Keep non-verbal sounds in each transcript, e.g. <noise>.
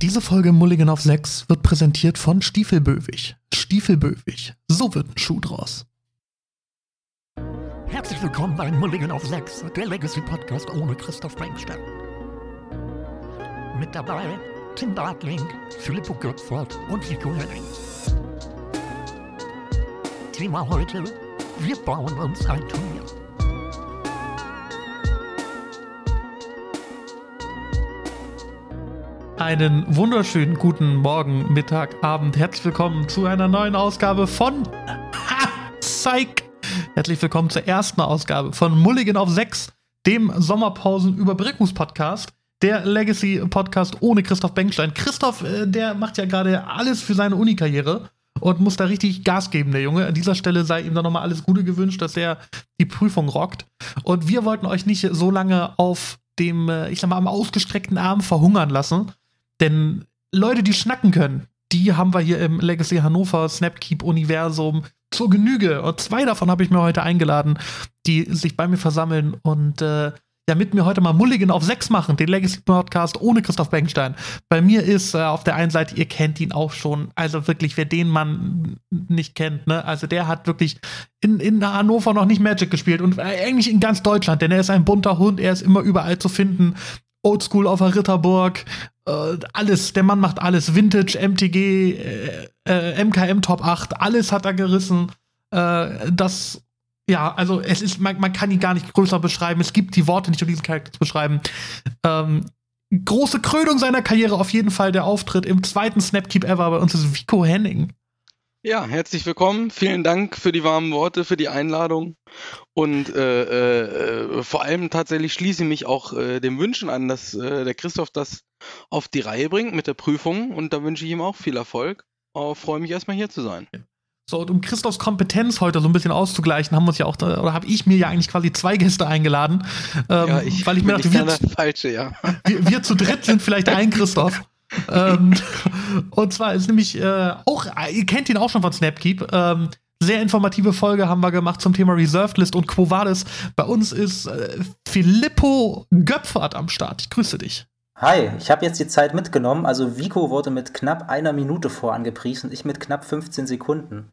Diese Folge Mulligan auf 6 wird präsentiert von Stiefelböwig. Stiefelböwig. So wird ein Schuh draus. Herzlich willkommen bei Mulligan auf 6, der Legacy Podcast ohne Christoph Bengstein. Mit dabei Tim Bartling, Filippo Göpfert und Vico Henning. Thema heute, wir bauen uns ein Turnier. Einen wunderschönen guten Morgen, Mittag, Abend. Herzlich willkommen zu einer neuen Ausgabe von ha, Psych. Herzlich willkommen zur ersten Ausgabe von Mulligan auf 6, dem Sommerpausen-Überbrückungspodcast. Der Legacy-Podcast ohne Christoph Bengstein. Christoph, äh, der macht ja gerade alles für seine Uni-Karriere und muss da richtig Gas geben, der Junge. An dieser Stelle sei ihm dann nochmal alles Gute gewünscht, dass er die Prüfung rockt. Und wir wollten euch nicht so lange auf dem, äh, ich sag mal, am ausgestreckten Arm verhungern lassen. Denn Leute, die schnacken können, die haben wir hier im Legacy Hannover Snapkeep-Universum zur Genüge. Und zwei davon habe ich mir heute eingeladen, die sich bei mir versammeln und äh, ja mit mir heute mal Mulligan auf 6 machen, den Legacy Podcast ohne Christoph Bengstein. Bei mir ist äh, auf der einen Seite, ihr kennt ihn auch schon, also wirklich, wer den Mann nicht kennt, ne, also der hat wirklich in, in Hannover noch nicht Magic gespielt und äh, eigentlich in ganz Deutschland, denn er ist ein bunter Hund, er ist immer überall zu finden. Oldschool auf der Ritterburg, äh, alles, der Mann macht alles. Vintage, MTG, äh, äh, MKM Top 8, alles hat er gerissen. Äh, das, ja, also es ist, man, man, kann ihn gar nicht größer beschreiben. Es gibt die Worte nicht, um diesen Charakter zu beschreiben. Ähm, große Krönung seiner Karriere auf jeden Fall der Auftritt im zweiten Snapkeep ever bei uns ist Vico Henning. Ja, herzlich willkommen. Vielen Dank für die warmen Worte, für die Einladung. Und äh, äh, vor allem tatsächlich schließe ich mich auch äh, dem Wünschen an, dass äh, der Christoph das auf die Reihe bringt mit der Prüfung. Und da wünsche ich ihm auch viel Erfolg. Aber freue mich erstmal hier zu sein. So, und um Christophs Kompetenz heute so ein bisschen auszugleichen, haben wir uns ja auch, oder habe ich mir ja eigentlich quasi zwei Gäste eingeladen. Ähm, ja, ich, weil ich mir dachte, wir, falsche, ja. wir, wir zu dritt sind vielleicht ein Christoph ähm, und zwar ist nämlich äh, auch, ihr kennt ihn auch schon von Snapkeep. Ähm, sehr informative Folge haben wir gemacht zum Thema Reserved List und Quo Vadis. Bei uns ist äh, Filippo Göpfert am Start. Ich grüße dich. Hi, ich habe jetzt die Zeit mitgenommen. Also Vico wurde mit knapp einer Minute vorangepriesen, ich mit knapp 15 Sekunden.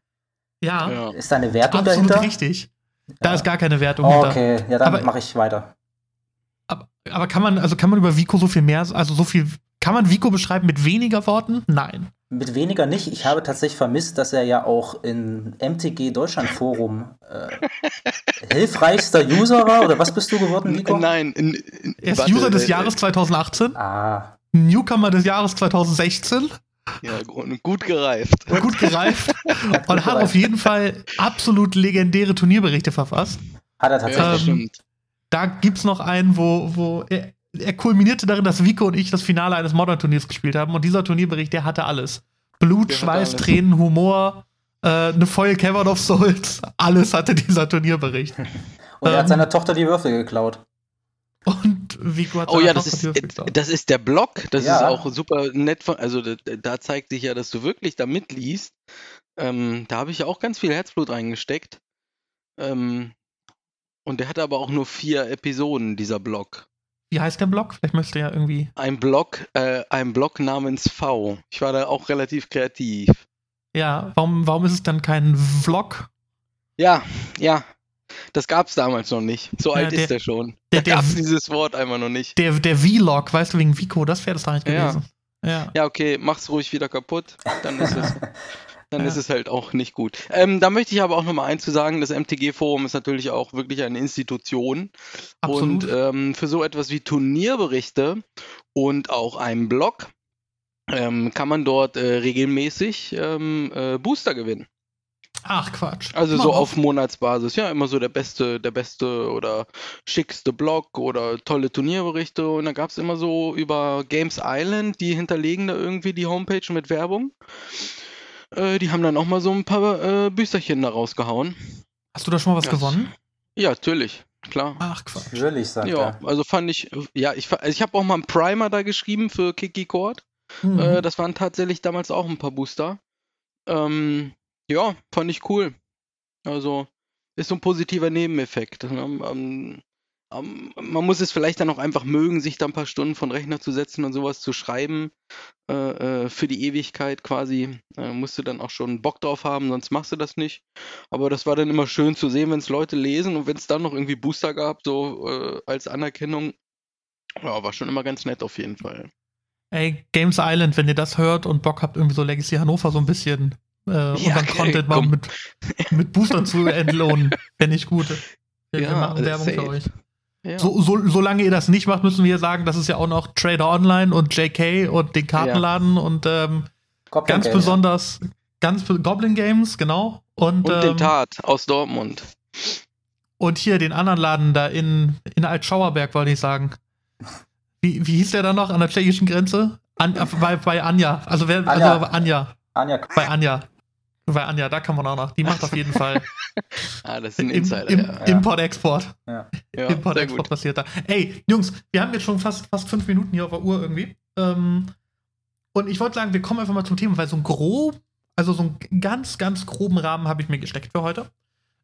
Ja. ja. Ist da eine Wertung Absolut dahinter? richtig. Da ja. ist gar keine Wertung oh, Okay, ja, dann mache ich weiter. Aber, aber, kann man, also kann man über Vico so viel mehr, also so viel kann man Vico beschreiben mit weniger Worten? Nein. Mit weniger nicht. Ich habe tatsächlich vermisst, dass er ja auch in MTG Deutschland Forum äh, <laughs> hilfreichster User war. Oder was bist du geworden, Vico? Nein. In, in, er ist warte, User des äh, Jahres 2018. Ah. Newcomer des Jahres 2016. Ja, gut gereift. Gut gereift. <laughs> und hat auf jeden Fall absolut legendäre Turnierberichte verfasst. Hat er tatsächlich. Ähm, da gibt es noch einen, wo, wo er, er kulminierte darin, dass Vico und ich das Finale eines Modern-Turniers gespielt haben. Und dieser Turnierbericht, der hatte alles. Blut, der Schweiß, alles. Tränen, Humor, äh, eine Foil Cavern of Souls. Alles hatte dieser Turnierbericht. <laughs> und er ähm, hat seiner Tochter die Würfel geklaut. Und Vico hat Oh ja, das ist, das ist der Blog. Das ja. ist auch super nett. Von, also da, da, zeigt sich ja, dass du wirklich da mitliest. Ähm, da habe ich ja auch ganz viel Herzblut reingesteckt. Ähm, und der hat aber auch nur vier Episoden, dieser Blog. Wie heißt der Blog? Vielleicht müsste ja irgendwie. Ein Blog, äh, ein Blog namens V. Ich war da auch relativ kreativ. Ja, warum, warum ist es dann kein Vlog? Ja, ja. Das gab es damals noch nicht. So ja, alt der, ist der schon. Der, da gab es dieses Wort einmal noch nicht. Der, der Vlog, weißt du, wegen Vico, das wäre das da nicht gewesen. Ja. ja. Ja, okay, mach's ruhig wieder kaputt. Dann ist es. <laughs> dann ja. ist es halt auch nicht gut. Ähm, da möchte ich aber auch nochmal eins zu sagen, das MTG-Forum ist natürlich auch wirklich eine Institution. Absolut. Und ähm, für so etwas wie Turnierberichte und auch einen Blog ähm, kann man dort äh, regelmäßig ähm, äh, Booster gewinnen. Ach Quatsch. Also Mal so auf. auf Monatsbasis, ja, immer so der beste, der beste oder schickste Blog oder tolle Turnierberichte. Und da gab es immer so über Games Island, die hinterlegen da irgendwie die Homepage mit Werbung. Äh, die haben dann auch mal so ein paar äh, Büsterchen da rausgehauen. Hast du da schon mal was ja. gewonnen? Ja, natürlich. Klar. Ach, Quatsch. Natürlich, sagt Ja, er. also fand ich, ja, ich, also ich habe auch mal einen Primer da geschrieben für Kiki Court. Mhm. Äh, das waren tatsächlich damals auch ein paar Booster. Ähm, ja, fand ich cool. Also, ist so ein positiver Nebeneffekt. Ähm, ähm, man muss es vielleicht dann auch einfach mögen, sich da ein paar Stunden von Rechner zu setzen und sowas zu schreiben. äh, äh, für die Ewigkeit quasi. Äh, musst du dann auch schon Bock drauf haben, sonst machst du das nicht. Aber das war dann immer schön zu sehen, wenn es Leute lesen und wenn es dann noch irgendwie Booster gab, so äh, als Anerkennung. Ja, war schon immer ganz nett auf jeden Fall. Ey, Games Island, wenn ihr das hört und Bock habt, irgendwie so Legacy Hannover so ein bisschen äh, Ja, unseren Content mal komm. mit, mit Boostern zu <laughs> entlohnen, fände ich gut. Wir, wir Ja, machen Werbung safe. für euch. Ja. So, so, solange ihr das nicht macht, müssen wir sagen, das ist ja auch noch Trader Online und JK und den Kartenladen und ähm, ganz Games. besonders ganz Goblin Games, genau. Und, Und ähm, den Tat aus Dortmund. und hier den anderen Laden da in, in Altschauerberg, wollte ich sagen. Wie, wie hieß der da noch an der tschechischen Grenze? An, äh, bei, bei Anja. Also wer Anja. Also Anja. Anja, Bei Anja. Bei Anja, da kann man auch noch. Die macht auf jeden Fall <laughs> Ah, das ist ein im, Insider, im, ja. Import-Export. ja. ja. Import, sehr Export gut. passiert da. Ey, Jungs, wir haben jetzt schon fast, fast fünf Minuten hier auf der Uhr irgendwie. Ähm, und ich wollte sagen, wir kommen einfach mal zum Thema, weil so ein grob, also so einen ganz, ganz groben Rahmen habe ich mir gesteckt für heute.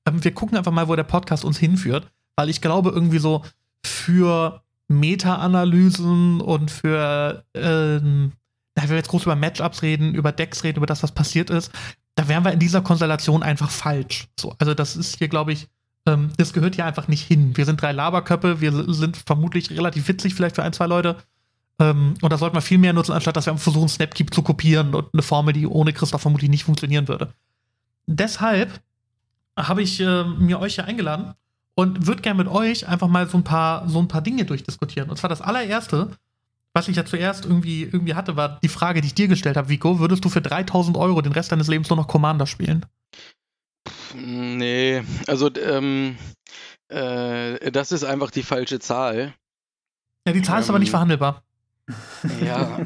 Ähm, wir gucken einfach mal, wo der Podcast uns hinführt, weil ich glaube, irgendwie so für Meta-Analysen und für, ähm, da wir jetzt groß über Matchups reden, über Decks reden, über das, was passiert ist, da wären wir in dieser Konstellation einfach falsch. So, also das ist hier, glaube ich, ähm, das gehört hier einfach nicht hin. Wir sind drei Laberköpfe, wir sind vermutlich relativ witzig vielleicht für ein, zwei Leute. Ähm, und da sollten wir viel mehr nutzen, anstatt dass wir versuchen, Snapkeep zu kopieren und eine Formel, die ohne Christoph vermutlich nicht funktionieren würde. Deshalb habe ich äh, mir euch hier eingeladen und würde gerne mit euch einfach mal so ein paar, so ein paar Dinge durchdiskutieren. Und zwar das allererste, was ich ja zuerst irgendwie, irgendwie hatte, war die Frage, die ich dir gestellt habe, Vico. Würdest du für 3000 Euro den Rest deines Lebens nur noch Commander spielen? Nee, also ähm, äh, das ist einfach die falsche Zahl. Ja, die Zahl ist aber nicht Ähm, verhandelbar. Ja. <laughs>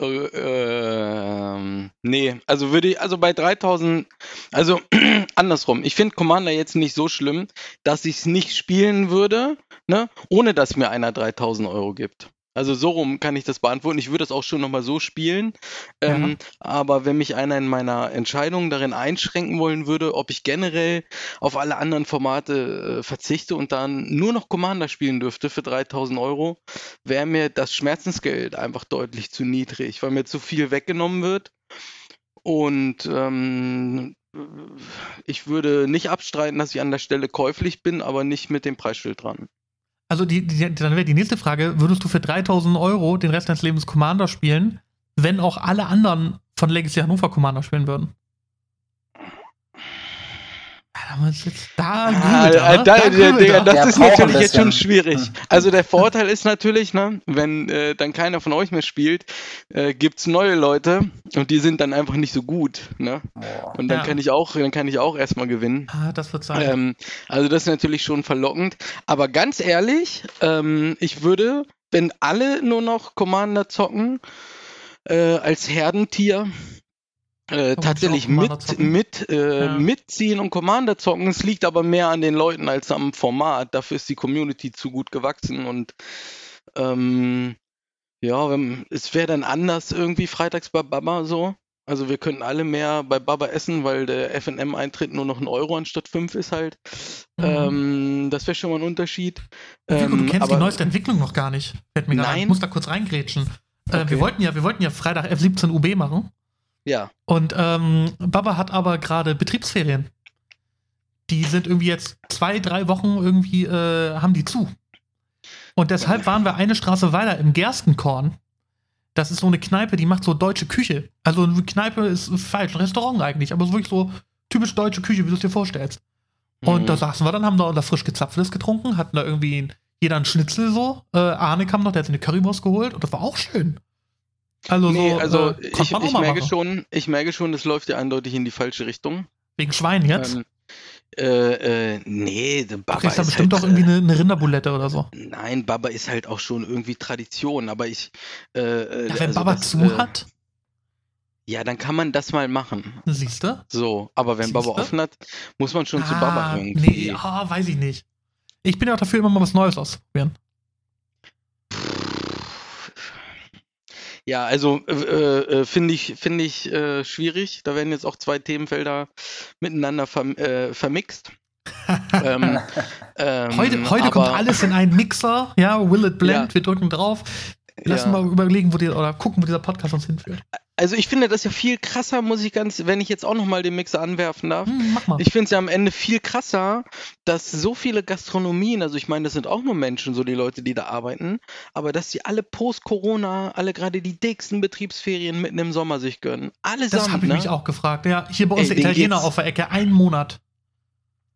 Äh, ähm, nee, also würde ich, also bei 3000, also <clears throat> andersrum. Ich finde Commander jetzt nicht so schlimm, dass ich es nicht spielen würde, ne, ohne dass mir einer 3000 Euro gibt. Also so rum kann ich das beantworten. Ich würde es auch schon nochmal so spielen. Ähm, Aber wenn mich einer in meiner Entscheidung darin einschränken wollen würde, ob ich generell auf alle anderen Formate äh, verzichte und dann nur noch Commander spielen dürfte für 3000 Euro, wäre mir das Schmerzensgeld einfach deutlich zu niedrig, weil mir zu viel weggenommen wird. Und ähm, ich würde nicht abstreiten, dass ich an der Stelle käuflich bin, aber nicht mit dem Preisschild dran. Also die, die, dann wäre die nächste Frage, würdest du für 3000 Euro den Rest deines Lebens Commander spielen, wenn auch alle anderen von Legacy Hannover Commander spielen würden? Ja, da muss jetzt da Ah, da, Da der, er. das ist natürlich jetzt schon schwierig. Hm. Also der Vorteil ist natürlich, ne, wenn äh, dann keiner von euch mehr spielt, äh, gibt es neue Leute und die sind dann einfach nicht so gut. Ne? Und dann Ja. kann ich auch, dann kann ich auch erstmal gewinnen. Ah, das wird sein. Ähm, also das ist natürlich schon verlockend. Aber ganz ehrlich, ähm, ich würde, wenn alle nur noch Commander zocken, äh, als Herdentier äh, tatsächlich mit, mit, äh, Ja. mitziehen und Commander zocken. Es liegt aber mehr an den Leuten als am Format. Dafür ist die Community zu gut gewachsen und ähm, ja, wenn, es wäre dann anders irgendwie freitags bei Baba so. Also wir könnten alle mehr bei Baba essen, weil der FNM-Eintritt nur noch ein Euro anstatt fünf ist halt. Mhm. Ähm, das wäre schon mal ein Unterschied. Vico, du Ähm, kennst die aber- neueste Entwicklung noch gar nicht. Fällt mir ein. Nein. Ich muss da kurz reingrätschen. Äh, Okay. wir, wollten ja, wir wollten ja Freitag F17 UB machen. Ja, Und ähm, Baba hat aber gerade Betriebsferien. Die sind irgendwie jetzt zwei, drei Wochen irgendwie, äh, haben die zu. Und deshalb waren wir eine Straße weiter im Gerstenkorn. Das ist so eine Kneipe, die macht so deutsche Küche. Also eine Kneipe ist falsch, ein Restaurant eigentlich, aber so wirklich so typisch deutsche Küche, wie du es dir vorstellst. Und Mhm. da saßen wir dann, haben da unser frisch gezapftes getrunken, hatten da irgendwie jeder einen Schnitzel so. Äh, Arne kam noch, der hat sich eine Currywurst geholt und das war auch schön. Also nee, so, also äh, ich, ich merke machen. schon, ich merke schon, das läuft ja eindeutig in die falsche Richtung. Wegen Schwein jetzt. Ähm, äh, äh, nee, der du Baba kriegst ist bestimmt halt, auch irgendwie äh, eine, eine Rinderbulette oder so. Nein, Baba ist halt auch schon irgendwie Tradition, aber ich. Äh, äh, Ja, wenn also Baba das, zu äh, hat, Ja, dann kann man das mal machen. siehst du? So, aber wenn Baba Siehste? offen hat, muss man schon zu Baba irgendwie. Nee, ah, weiß ich nicht. Ich bin ja auch dafür, immer mal was Neues auszuprobieren. Ja, also äh, äh, finde ich, finde ich äh, schwierig. Da werden jetzt auch zwei Themenfelder miteinander verm äh, vermixt. <laughs> ähm, ähm, Heute, heute kommt alles in einen Mixer, ja, Will It Blend, Ja. wir drücken drauf. Lass Ja. mal überlegen, wo die, oder gucken, wo dieser Podcast uns hinführt. Also ich finde das ja viel krasser, muss ich ganz, wenn ich jetzt auch nochmal den Mixer anwerfen darf. Hm, mach mal. Ich finde es ja am Ende viel krasser, dass so viele Gastronomien, also ich meine, das sind auch nur Menschen, so die Leute, die da arbeiten, aber dass die alle post-Corona, alle gerade die dicksten Betriebsferien mitten im Sommer sich gönnen. Allesamt, das habe ich ne? mich auch gefragt. Ja, hier bei uns Ey, der Italiener auf der Ecke, einen Monat.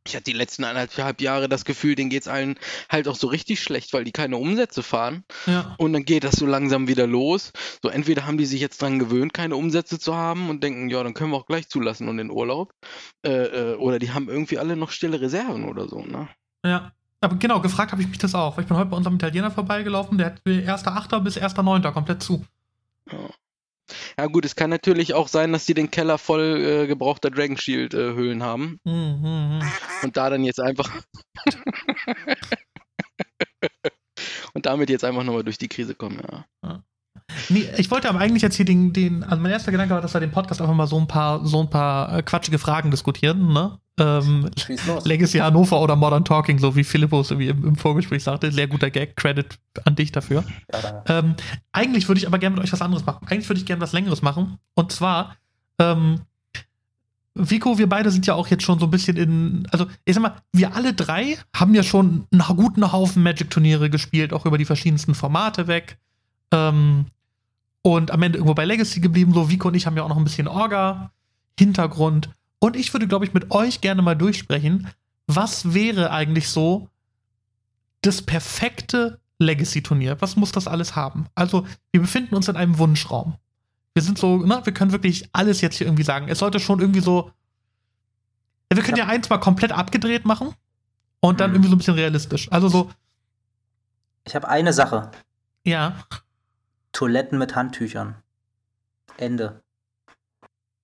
Ich hatte die letzten eineinhalb Jahre das Gefühl, denen geht es allen halt auch so richtig schlecht, weil die keine Umsätze fahren. Ja. Und dann geht das so langsam wieder los. So entweder haben die sich jetzt dran gewöhnt, keine Umsätze zu haben und denken, ja, dann können wir auch gleich zulassen und in Urlaub. Äh, äh, oder die haben irgendwie alle noch stille Reserven oder so, ne? Ja. Aber genau, gefragt habe ich mich das auch. Ich bin heute bei unserem Italiener vorbeigelaufen, der hat 1.8. bis 1.9. komplett zu. Ja. Ja gut, es kann natürlich auch sein, dass die den Keller voll äh, gebrauchter Dragon Shield äh, Höhlen haben Hm, hm, hm. und da dann jetzt einfach <laughs> und damit jetzt einfach nochmal durch die Krise kommen, ja. Nee, ich wollte aber eigentlich jetzt hier den, den, also mein erster Gedanke war, dass wir den Podcast einfach mal so ein paar, so ein paar äh, quatschige Fragen diskutieren, ne? Ähm. Legacy Hannover oder Modern Talking, so wie Philippus irgendwie im, im Vorgespräch sagte. Sehr guter Gag, Credit an dich dafür. Ja. Ähm, eigentlich würde ich aber gerne mit euch was anderes machen. Eigentlich würde ich gerne was Längeres machen. Und zwar, ähm, Vico, wir beide sind ja auch jetzt schon so ein bisschen in, also ich sag mal, wir alle drei haben ja schon einen guten Haufen Magic-Turniere gespielt, auch über die verschiedensten Formate weg. Ähm, und am Ende irgendwo bei Legacy geblieben. So, Vico und ich haben ja auch noch ein bisschen Orga, Hintergrund. Und ich würde, glaube ich, mit euch gerne mal durchsprechen, was wäre eigentlich so das perfekte Legacy-Turnier? Was muss das alles haben? Also, wir befinden uns in einem Wunschraum. Wir sind so, ne, wir können wirklich alles jetzt hier irgendwie sagen. Es sollte schon irgendwie so. Wir können ja, Ja. eins mal komplett abgedreht machen und dann Mhm. irgendwie so ein bisschen realistisch. Also so, Ich habe eine Sache. ja, Toiletten mit Handtüchern. Ende.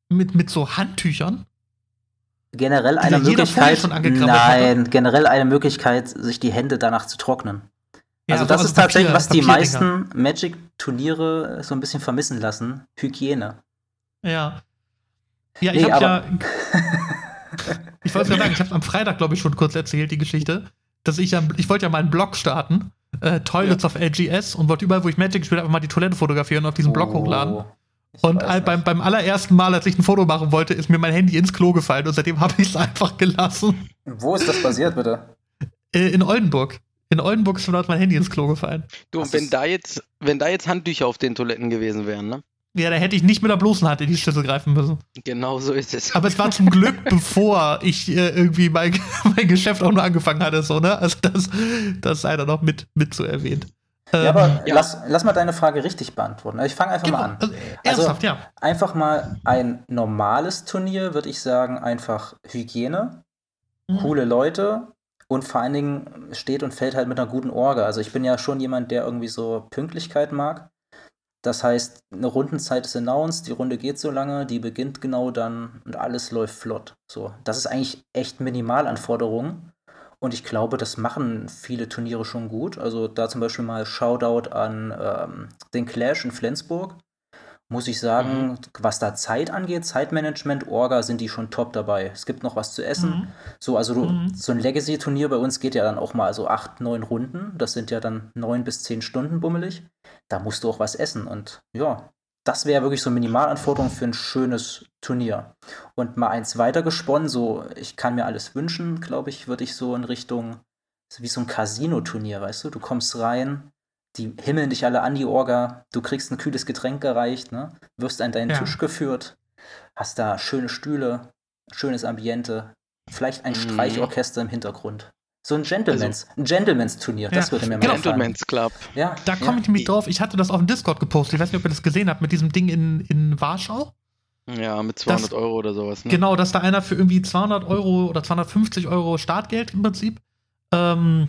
mit, mit so Handtüchern. Generell Die eine Möglichkeit. Nein, generell eine Möglichkeit, sich die Hände danach zu trocknen. Ja, also so das ist tatsächlich, Papier- was die meisten Magic-Turniere so ein bisschen vermissen lassen. Hygiene. Ja. Ja, ich Nee, habe ja. <laughs> ich wollte gerade sagen, ich habe am Freitag, glaube ich, schon kurz erzählt, die Geschichte, dass ich ja, ich wollte ja mal einen Blog starten, äh, Toilets of LGS, und wollte überall, wo ich Magic gespielt habe, einfach mal die Toilette fotografieren und auf diesen Blog Oh, hochladen. Und all, beim, beim allerersten Mal, als ich ein Foto machen wollte, ist mir mein Handy ins Klo gefallen und seitdem <laughs> habe ich es einfach gelassen. Wo ist das passiert, bitte? Äh, in Oldenburg. In Oldenburg ist schon dort mein Handy ins Klo gefallen. Du, und wenn da jetzt, wenn da jetzt Handtücher auf den Toiletten gewesen wären, ne? Ja, da hätte ich nicht mit der bloßen Hand in die Schüssel greifen müssen. Genau so ist es. Aber es war zum Glück, <laughs> bevor ich äh, irgendwie mein, <laughs> mein Geschäft auch nur angefangen hatte, so, ne? Also das, das sei da noch mit, mit zu erwähnt. Ja, Ähm, aber ja. Lass, lass mal deine Frage richtig beantworten. Ich fange einfach genau, mal an. also, ernsthaft, ja. Einfach mal ein normales Turnier, würde ich sagen, einfach Hygiene, Mhm. coole Leute und vor allen Dingen steht und fällt halt mit einer guten Orga. Also ich bin ja schon jemand, der irgendwie so Pünktlichkeit mag. Das heißt, eine Rundenzeit ist announced, die Runde geht so lange, die beginnt genau dann und alles läuft flott. So, das ist eigentlich echt Minimalanforderungen. Und ich glaube, das machen viele Turniere schon gut. Also da zum Beispiel mal Shoutout an ähm, den Clash in Flensburg. Muss ich sagen, was da Zeit angeht, Zeitmanagement, Orga, sind die schon top dabei. Es gibt noch was zu essen. Mhm. So, also du, Mhm. so ein Legacy-Turnier bei uns geht ja dann auch mal so acht, neun Runden. Das sind ja dann neun bis zehn Stunden bummelig. Da musst du auch was essen. Und ja, das wäre wirklich so Minimalanforderung für ein schönes Turnier. Und mal eins weiter gesponnen, so ich kann mir alles wünschen, glaube ich, würde ich so in Richtung, so wie so ein Casino-Turnier, weißt du? Du kommst rein, die himmeln dich alle an, die Orga, du kriegst ein kühles Getränk gereicht, ne? wirst an deinen Ja. Tisch geführt, hast da schöne Stühle, schönes Ambiente, vielleicht ein Mhm. Streichorchester im Hintergrund. So ein Gentleman's, ein Gentleman's-Turnier, das Ja, würde mir mal genau. gefallen. Gentleman's Club. Ja, Da ja. komme ich nämlich drauf. Ich hatte das auf dem Discord gepostet. Ich weiß nicht, ob ihr das gesehen habt, mit diesem Ding in, in Warschau. Ja, mit 200 Euro oder sowas. Ne? Genau, dass da einer für irgendwie 200 Euro oder 250 Euro Startgeld im Prinzip ähm,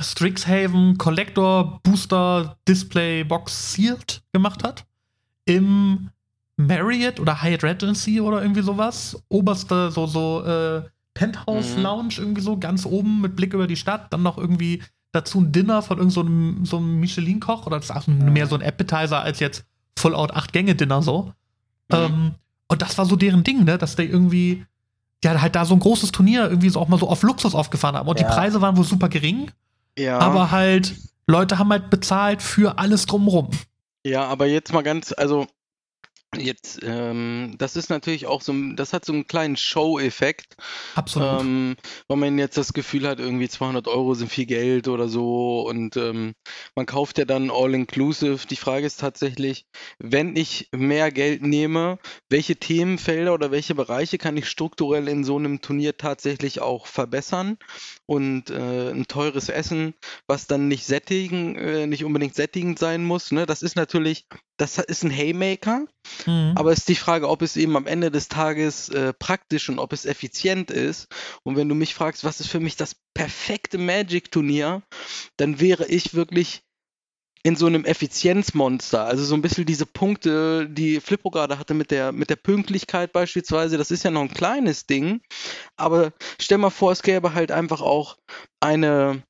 Strixhaven Collector Booster Display Box Sealed gemacht hat. Im Marriott oder Hyatt Regency oder irgendwie sowas. Oberste, so, so äh, Penthouse Mhm. Lounge irgendwie so, ganz oben mit Blick über die Stadt. Dann noch irgendwie dazu ein Dinner von irgendeinem so einem- so einem Michelin-Koch oder das ist auch Mhm. mehr so ein Appetizer als jetzt Full-Out 8-Gänge-Dinner so. Mhm. Ähm, und das war so deren Ding, ne? Dass die irgendwie, ja, halt da so ein großes Turnier irgendwie so auch mal so auf Luxus aufgefahren haben. Und Ja. die Preise waren wohl super gering, ja. aber halt, Leute haben halt bezahlt für alles drumrum. Ja, aber jetzt mal ganz, also Jetzt, ähm, das ist natürlich auch so, das hat so einen kleinen Show-Effekt, Absolut. ähm, weil man jetzt das Gefühl hat, irgendwie 200 Euro sind viel Geld oder so und ähm, man kauft ja dann All-Inclusive. Die Frage ist tatsächlich, wenn ich mehr Geld nehme, welche Themenfelder oder welche Bereiche kann ich strukturell in so einem Turnier tatsächlich auch verbessern und äh, ein teures Essen, was dann nicht sättigen, äh, nicht unbedingt sättigend sein muss, ne? Das ist natürlich, das ist ein Haymaker, Mhm. aber es ist die Frage, ob es eben am Ende des Tages äh, praktisch und ob es effizient ist. Und wenn du mich fragst, was ist für mich das perfekte Magic-Turnier, dann wäre ich wirklich in so einem Effizienzmonster. Also so ein bisschen diese Punkte, die Flippo gerade hatte mit der, mit der Pünktlichkeit beispielsweise, das ist ja noch ein kleines Ding. Aber stell mal vor, es gäbe halt einfach auch eine,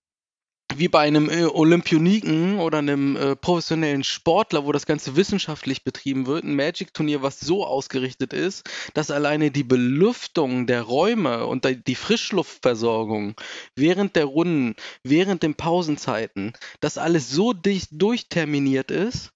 wie bei einem äh, Olympioniken oder einem äh, professionellen Sportler, wo das Ganze wissenschaftlich betrieben wird, ein Magic-Turnier, was so ausgerichtet ist, dass alleine die Belüftung der Räume und die Frischluftversorgung während der Runden, während den Pausenzeiten, das alles so dicht durchterminiert ist,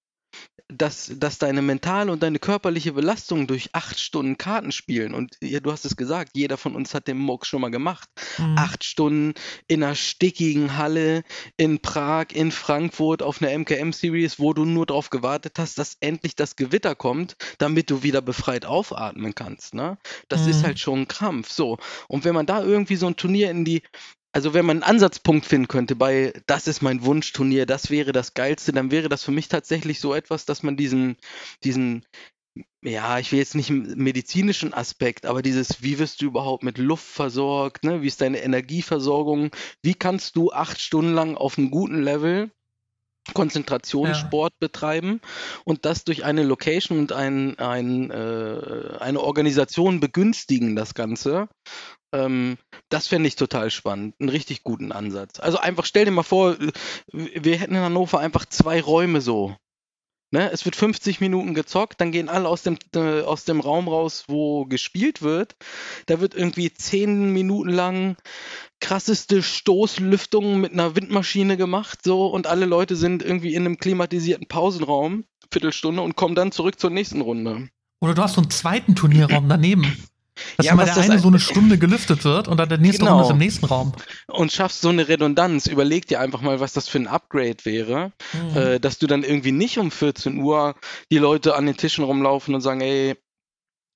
dass, dass deine mentale und deine körperliche Belastung durch acht Stunden Karten spielen. Und ja, du hast es gesagt, jeder von uns hat den Muck schon mal gemacht. Mhm. Acht Stunden in einer stickigen Halle in Prag, in Frankfurt auf einer MKM-Series, wo du nur darauf gewartet hast, dass endlich das Gewitter kommt, damit du wieder befreit aufatmen kannst. Ne? Das ist Mhm. halt schon ein Krampf. So. Und wenn man da irgendwie so ein Turnier in die also wenn man einen Ansatzpunkt finden könnte bei, das ist mein Wunschturnier, das wäre das Geilste, dann wäre das für mich tatsächlich so etwas, dass man diesen, diesen, ja, ich will jetzt nicht medizinischen Aspekt, aber dieses, wie wirst du überhaupt mit Luft versorgt, ne? wie ist deine Energieversorgung, wie kannst du acht Stunden lang auf einem guten Level Konzentrationssport betreiben und das durch eine Location und ein, ein, äh, eine Organisation begünstigen, das Ganze. Ähm, das fände ich total spannend. Einen richtig guten Ansatz. Also einfach stell dir mal vor, wir hätten in Hannover einfach zwei Räume so. Ne? Es wird 50 Minuten gezockt, dann gehen alle aus dem, äh, aus dem Raum raus, wo gespielt wird. Da wird irgendwie 10 Minuten lang krasseste Stoßlüftung mit einer Windmaschine gemacht, so, und alle Leute sind irgendwie in einem klimatisierten Pausenraum, Viertelstunde, und kommen dann zurück zur nächsten Runde. Oder du hast so einen zweiten Turnierraum daneben. <clears throat> Dass Ja, immer der das eine ein- so eine Stunde gelüftet wird und dann der nächste Genau. Raum ist im nächsten Raum. Und schaffst so eine Redundanz. Überleg dir einfach mal, was das für ein Upgrade wäre, Mhm. äh, dass du dann irgendwie nicht um 14 Uhr die Leute an den Tischen rumlaufen und sagen, ey,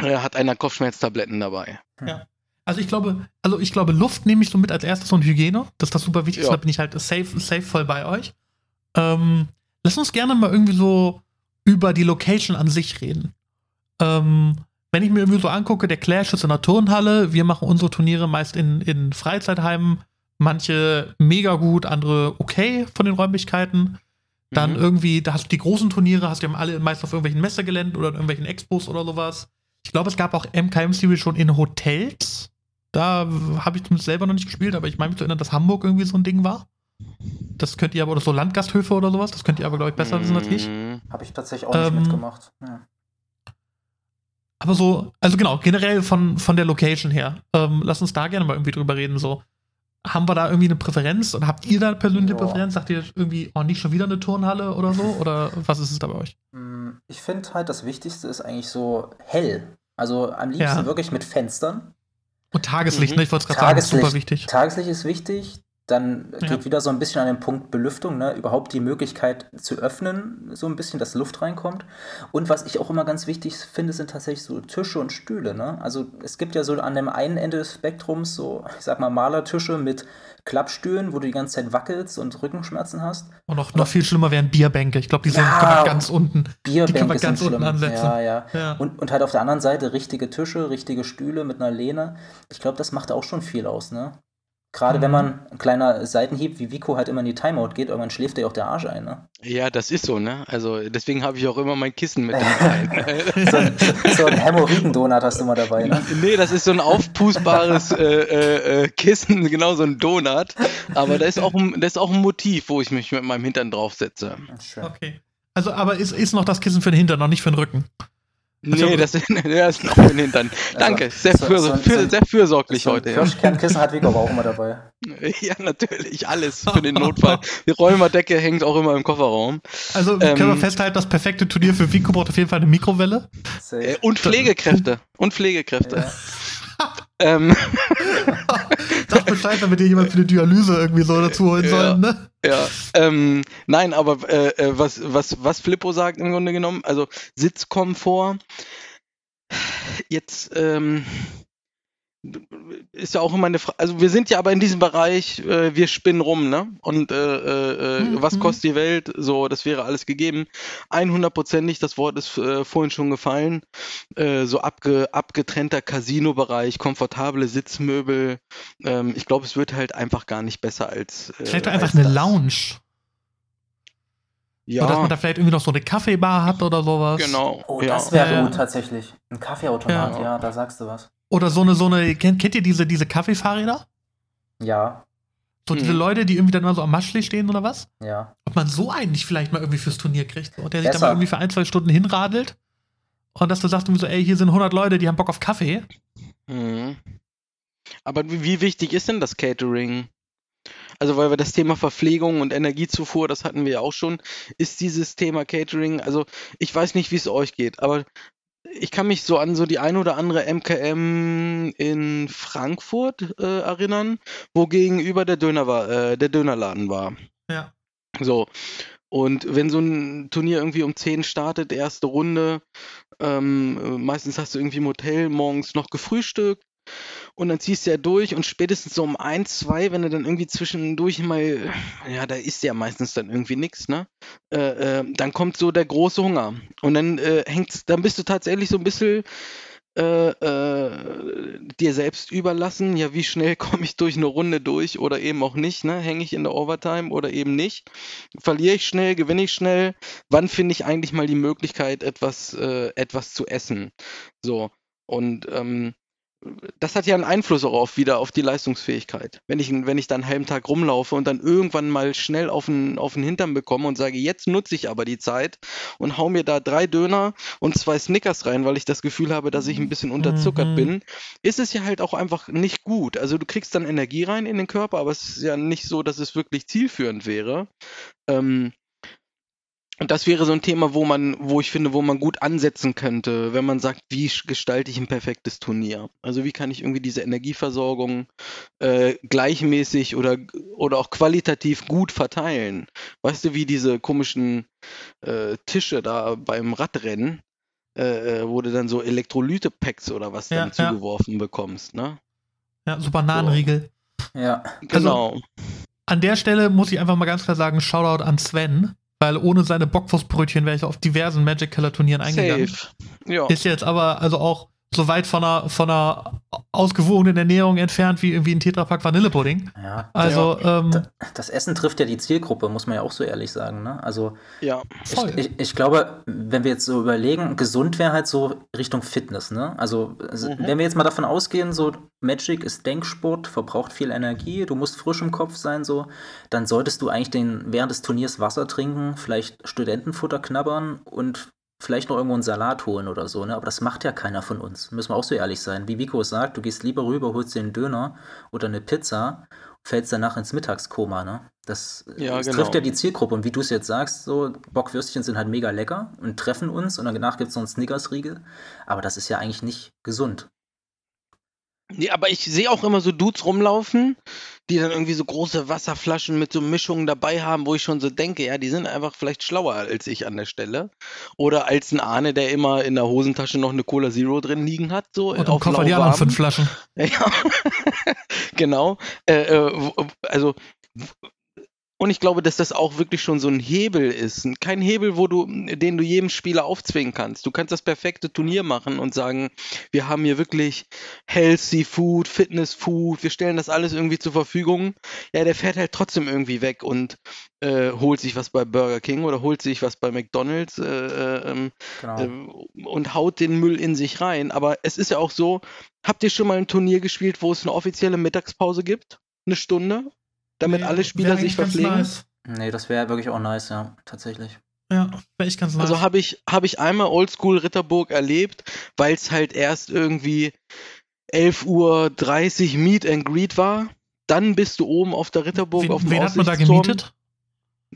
äh, hat einer Kopfschmerztabletten dabei. Also ich glaube, also ich glaube, Luft nehme ich so mit als erstes und Hygiene. Das ist das super wichtig. Ja. Da bin ich halt safe, safe voll bei euch. Ähm, lass uns gerne mal irgendwie so über die Location an sich reden. Ähm, wenn ich mir irgendwie so angucke, der Clash ist in der Turnhalle, wir machen unsere Turniere meist in, in Freizeitheimen, manche mega gut, andere okay von den Räumlichkeiten. Dann Mhm. irgendwie, da hast du die großen Turniere, hast du ja alle meist auf irgendwelchen Messegeländen oder in irgendwelchen Expos oder sowas. Ich glaube, es gab auch MKM-Series schon in Hotels. Da habe ich zumindest selber noch nicht gespielt, aber ich meine mich zu erinnern, dass Hamburg irgendwie so ein Ding war. Das könnt ihr aber, oder so Landgasthöfe oder sowas, das könnt ihr aber, glaube ich, besser wissen als ich. Mhm. Habe ich tatsächlich auch nicht Ähm, mitgemacht. Ja. Aber so, also genau, generell von, von der Location her. Ähm, lass uns da gerne mal irgendwie drüber reden. So, haben wir da irgendwie eine Präferenz oder habt ihr da persönliche Ja. Präferenz? Sagt ihr irgendwie, oh, nicht schon wieder eine Turnhalle oder so? Oder was ist es da bei euch? Mm, Ich finde halt, das Wichtigste ist eigentlich so hell. Also am liebsten Ja. wirklich mit Fenstern. Und Tageslicht, Mhm. ne? Ich wollte es gerade sagen, ist super wichtig. Tageslicht ist wichtig. Dann Ja. geht wieder so ein bisschen an den Punkt Belüftung, ne? überhaupt die Möglichkeit zu öffnen, so ein bisschen, dass Luft reinkommt. Und was ich auch immer ganz wichtig finde, sind tatsächlich so Tische und Stühle. Ne? Also es gibt ja so an dem einen Ende des Spektrums so, ich sag mal, Malertische mit Klappstühlen, wo du die ganze Zeit wackelst und Rückenschmerzen hast. Und noch, noch viel schlimmer wären Bierbänke. Ich glaube, die sind Ja. ganz unten. Die können wir Bierbänke ganz sind unten schlimm. ansetzen. Ja, ja. Ja. Und, und halt auf der anderen Seite richtige Tische, richtige Stühle mit einer Lehne. Ich glaube, das macht auch schon viel aus, ne? Gerade wenn Mhm. man ein kleiner Seitenhieb wie Vico halt immer in die Timeout geht, irgendwann schläft dir auch der Arsch ein, ne? Ja, das ist so, ne? Also deswegen habe ich auch immer mein Kissen mit <laughs> dabei. So ein, so ein Hämorrhoidendonut hast du mal dabei, ne? nee, das ist so ein aufpustbares äh, äh, äh, Kissen, genau so ein Donut. Aber da ist, auch ein, da ist auch ein Motiv, wo ich mich mit meinem Hintern draufsetze. Okay. Also, aber ist, ist noch das Kissen für den Hintern, noch nicht für den Rücken. Nee, das, das <laughs> ist noch in den Hintern. Danke, sehr, so- für, so- für, so- sehr fürsorglich So ein heute. Ja. Kirschkernkissen hat Vico aber auch immer dabei. <laughs> ja, natürlich, alles für den Notfall. Die Räumerdecke hängt auch immer im Kofferraum. Also Ähm, können wir festhalten, das perfekte Turnier für Vico braucht auf jeden Fall eine Mikrowelle. Safe. Äh, und Pflegekräfte. Und Pflegekräfte. Ja. <laughs> Ähm, <laughs> Sag Bescheid, wenn wir dir jemand für die Dialyse irgendwie so dazu holen Ja. sollen, ne? Ja, ähm, nein, aber äh, äh, was, was, was Flippo sagt im Grunde genommen, also Sitzkomfort, jetzt ähm, ist ja auch immer eine Frage, also wir sind ja aber in diesem Bereich, äh, wir spinnen rum, ne? Und äh, äh, äh, Mhm. was kostet die Welt? So, das wäre alles gegeben. 100%ig, das Wort ist äh, vorhin schon gefallen, äh, so abge, abgetrennter Casino-Bereich, komfortable Sitzmöbel. Ähm, ich glaube, es wird halt einfach gar nicht besser als. Äh, Vielleicht doch einfach als eine das. Lounge. Ja, Oder dass man da vielleicht irgendwie noch so eine Kaffeebar hat oder sowas. genau. Oh, ja. das wäre Ja. gut tatsächlich. Ein Kaffeeautomat, Ja. ja. da sagst du was. Oder so eine, so eine, kennt, kennt ihr diese, diese Kaffeefahrräder? Ja, So diese Mhm. Leute, die irgendwie dann mal so am Maschli stehen oder was? ja. Ob man so einen nicht vielleicht mal irgendwie fürs Turnier kriegt. So, der sich dann mal irgendwie für ein, zwei Stunden hinradelt. Und dass du sagst irgendwie so, ey, hier sind 100 Leute, die haben Bock auf Kaffee. Mhm. Aber wie wie wichtig ist denn das Catering? Also, weil wir das Thema Verpflegung und Energiezufuhr, das hatten wir ja auch schon, ist dieses Thema Catering, also ich weiß nicht, wie es euch geht, aber ich kann mich so an so die ein oder andere MKM in Frankfurt äh, erinnern, wo gegenüber der Döner war, äh, der Dönerladen war. Ja. So. Und wenn so ein Turnier irgendwie um 10 startet, erste Runde, ähm, äh, meistens hast du irgendwie im Hotel morgens noch gefrühstückt und dann ziehst du ja durch und spätestens so um 1, 2, wenn du dann irgendwie zwischendurch mal, ja, da ist ja meistens dann irgendwie nichts, ne? Äh, äh, dann kommt so der große Hunger. Und dann äh, hängt's, dann bist du tatsächlich so ein bisschen äh, äh, dir selbst überlassen, ja, wie schnell <laughs> komme ich durch eine Runde durch oder eben auch nicht, ne? Hänge ich in der Overtime oder eben nicht? Verliere ich schnell, gewinne ich schnell? Wann finde ich eigentlich mal die Möglichkeit, etwas, äh, etwas zu essen? So. Und ähm, das hat ja einen Einfluss auch auf, wieder auf die Leistungsfähigkeit. Wenn ich, wenn ich dann einen halben Tag rumlaufe und dann irgendwann mal schnell auf den, auf den Hintern bekomme und sage, jetzt nutze ich aber die Zeit und hau mir da drei Döner und zwei Snickers rein, weil ich das Gefühl habe, dass ich ein bisschen unterzuckert Mhm. bin, ist es ja halt auch einfach nicht gut. Also du kriegst dann Energie rein in den Körper, aber es ist ja nicht so, dass es wirklich zielführend wäre. Ähm, und das wäre so ein Thema, wo man, wo ich finde, wo man gut ansetzen könnte, wenn man sagt, wie gestalte ich ein perfektes Turnier? Also wie kann ich irgendwie diese Energieversorgung äh, gleichmäßig oder, oder auch qualitativ gut verteilen? Weißt du, wie diese komischen äh, Tische da beim Radrennen, äh, äh, wo du dann so Elektrolyte-Packs oder was Ja, dann ja. zugeworfen bekommst, ne? Ja, so Bananenriegel. Ja, Genau. An der Stelle muss ich einfach mal ganz klar sagen, Shoutout an Sven, weil ohne seine Bockwurstbrötchen wäre ich auf diversen Magic Killer Turnieren eingegangen. Safe. Ja. Ist jetzt aber also auch so weit von einer, von einer ausgewogenen Ernährung entfernt wie irgendwie ein Tetrapack Vanillepudding. ja. Also, ähm, Da- Das Essen trifft ja die Zielgruppe, muss man ja auch so ehrlich sagen. Ne? Also ja. voll. ich, ich, ich glaube, wenn wir jetzt so überlegen, gesund wäre halt so Richtung Fitness. Ne? Also, also Mhm. wenn wir jetzt mal davon ausgehen, so Magic ist Denksport, verbraucht viel Energie, du musst frisch im Kopf sein, so, dann solltest du eigentlich den, während des Turniers Wasser trinken, vielleicht Studentenfutter knabbern und vielleicht noch irgendwo einen Salat holen oder so, ne? Aber das macht ja keiner von uns. Müssen wir auch so ehrlich sein. Wie Vico sagt, du gehst lieber rüber, holst dir einen Döner oder eine Pizza, fällst danach ins Mittagskoma, ne? Das, Ja, das genau. trifft ja die Zielgruppe. Und wie du es jetzt sagst, so Bockwürstchen sind halt mega lecker und treffen uns und danach gibt es noch einen Snickers-Riegel. Aber das ist ja eigentlich nicht gesund. Nee, aber ich sehe auch immer so Dudes rumlaufen, die dann irgendwie so große Wasserflaschen mit so Mischungen dabei haben, wo ich schon so denke, ja, die sind einfach vielleicht schlauer als ich an der Stelle. Oder als ein Ahne, der immer in der Hosentasche noch eine Cola Zero drin liegen hat, so und im auf Koffer die anderen fünf Flaschen. <laughs> Ja, genau. Äh, äh, also, und ich glaube, dass das auch wirklich schon so ein Hebel ist. Kein Hebel, wo du, den du jedem Spieler aufzwingen kannst. Du kannst das perfekte Turnier machen und sagen, wir haben hier wirklich healthy Food, Fitness Food, wir stellen das alles irgendwie zur Verfügung. Ja, der fährt halt trotzdem irgendwie weg und äh, holt sich was bei Burger King oder holt sich was bei McDonalds. Äh, äh, ähm, Genau. äh, und haut den Müll in sich rein. Aber es ist ja auch so, habt ihr schon mal ein Turnier gespielt, wo es eine offizielle Mittagspause gibt? Eine Stunde? Damit Nee, alle Spieler sich verpflegen? nice. nee, das wäre wirklich auch nice, ja, tatsächlich. Ja, wäre ich ganz nice. Also habe ich, hab ich einmal Oldschool Ritterburg erlebt, weil es halt erst irgendwie 11.30 Uhr Meet and Greet war. Dann bist du oben auf der Ritterburg wen, auf dem wen hat man da gemietet?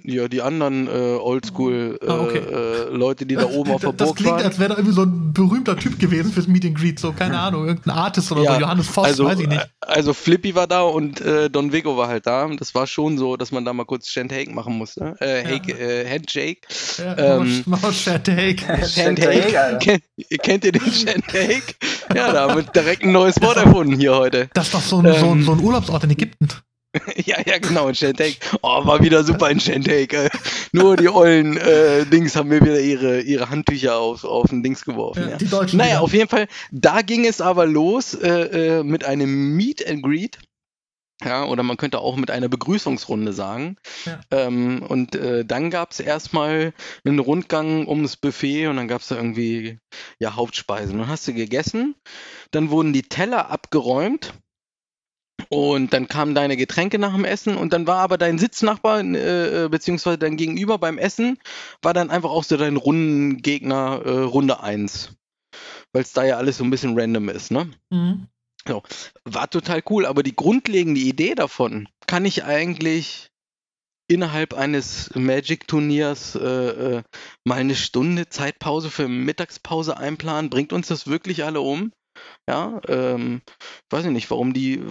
Ja, die anderen äh, Oldschool äh, Ah, okay. äh, Leute, die da <laughs> oben auf der das Burg klingt, waren. als wäre da irgendwie so ein berühmter Typ gewesen fürs Meet and Greet. So, keine Ahnung, irgendein Artist oder Ja, so. Johannes Voss, also, weiß ich nicht. äh, also Flippy war da und äh, Don Vigo war halt da. Das war schon so, dass man da mal kurz Handshake machen musste. Äh, Ja. Hake, äh, Handshake. Ja, ähm, mach mal Shatake. <laughs> Shandake, Alter. Kennt, kennt ihr den Shandake? Ja, da haben wir direkt ein neues Wort erfunden hier heute. Das ist doch so ein, so, ein, Ähm. so ein Urlaubsort in Ägypten. <laughs> Ja, ja, genau, ein Shandake. Oh, war wieder super ein Shandake. Äh. Nur die ollen äh, Dings haben mir wieder ihre, ihre Handtücher auf, auf den Dings geworfen. Ja, Ja. Die Deutschen. Naja, wieder. auf jeden Fall, da ging es aber los äh, äh, mit einem Meet and Greet. Ja, oder man könnte auch mit einer Begrüßungsrunde sagen. Ja. Ähm, und äh, dann gab es erstmal einen Rundgang ums Buffet und dann gab es da irgendwie ja, Hauptspeisen. Dann hast du gegessen, dann wurden die Teller abgeräumt und dann kamen deine Getränke nach dem Essen und dann war aber dein Sitznachbar, äh, äh, beziehungsweise dein Gegenüber beim Essen, war dann einfach auch so dein Rundengegner äh, Runde 1. Weil es da ja alles so ein bisschen random ist, ne? Mhm. War total cool, aber die grundlegende Idee davon kann ich eigentlich innerhalb eines Magic-Turniers äh, äh, mal eine Stunde Zeitpause für Mittagspause einplanen. Bringt uns das wirklich alle um? Ja, ähm, weiß ich nicht, warum die.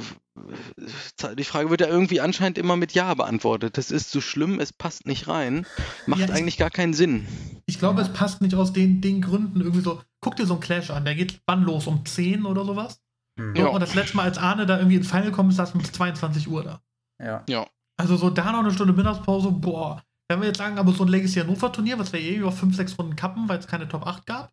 Die Frage wird ja irgendwie anscheinend immer mit Ja beantwortet. Das ist zu schlimm, es passt nicht rein. Macht Ja, ich- eigentlich gar keinen Sinn. Ich glaube, es passt nicht aus den, den Gründen irgendwie so. Guck dir so einen Clash an, der geht wann los? Um 10 oder sowas? Hm. Ja. Und das letzte Mal, als Arne da irgendwie ins Final ist, saß um 22 Uhr da. Ja. Also so da noch eine Stunde Mittagspause, boah. Wenn wir jetzt sagen, aber so ein Legacy Hannover Turnier, was wir eh über 5, 6 Runden kappen, weil es keine Top 8 gab,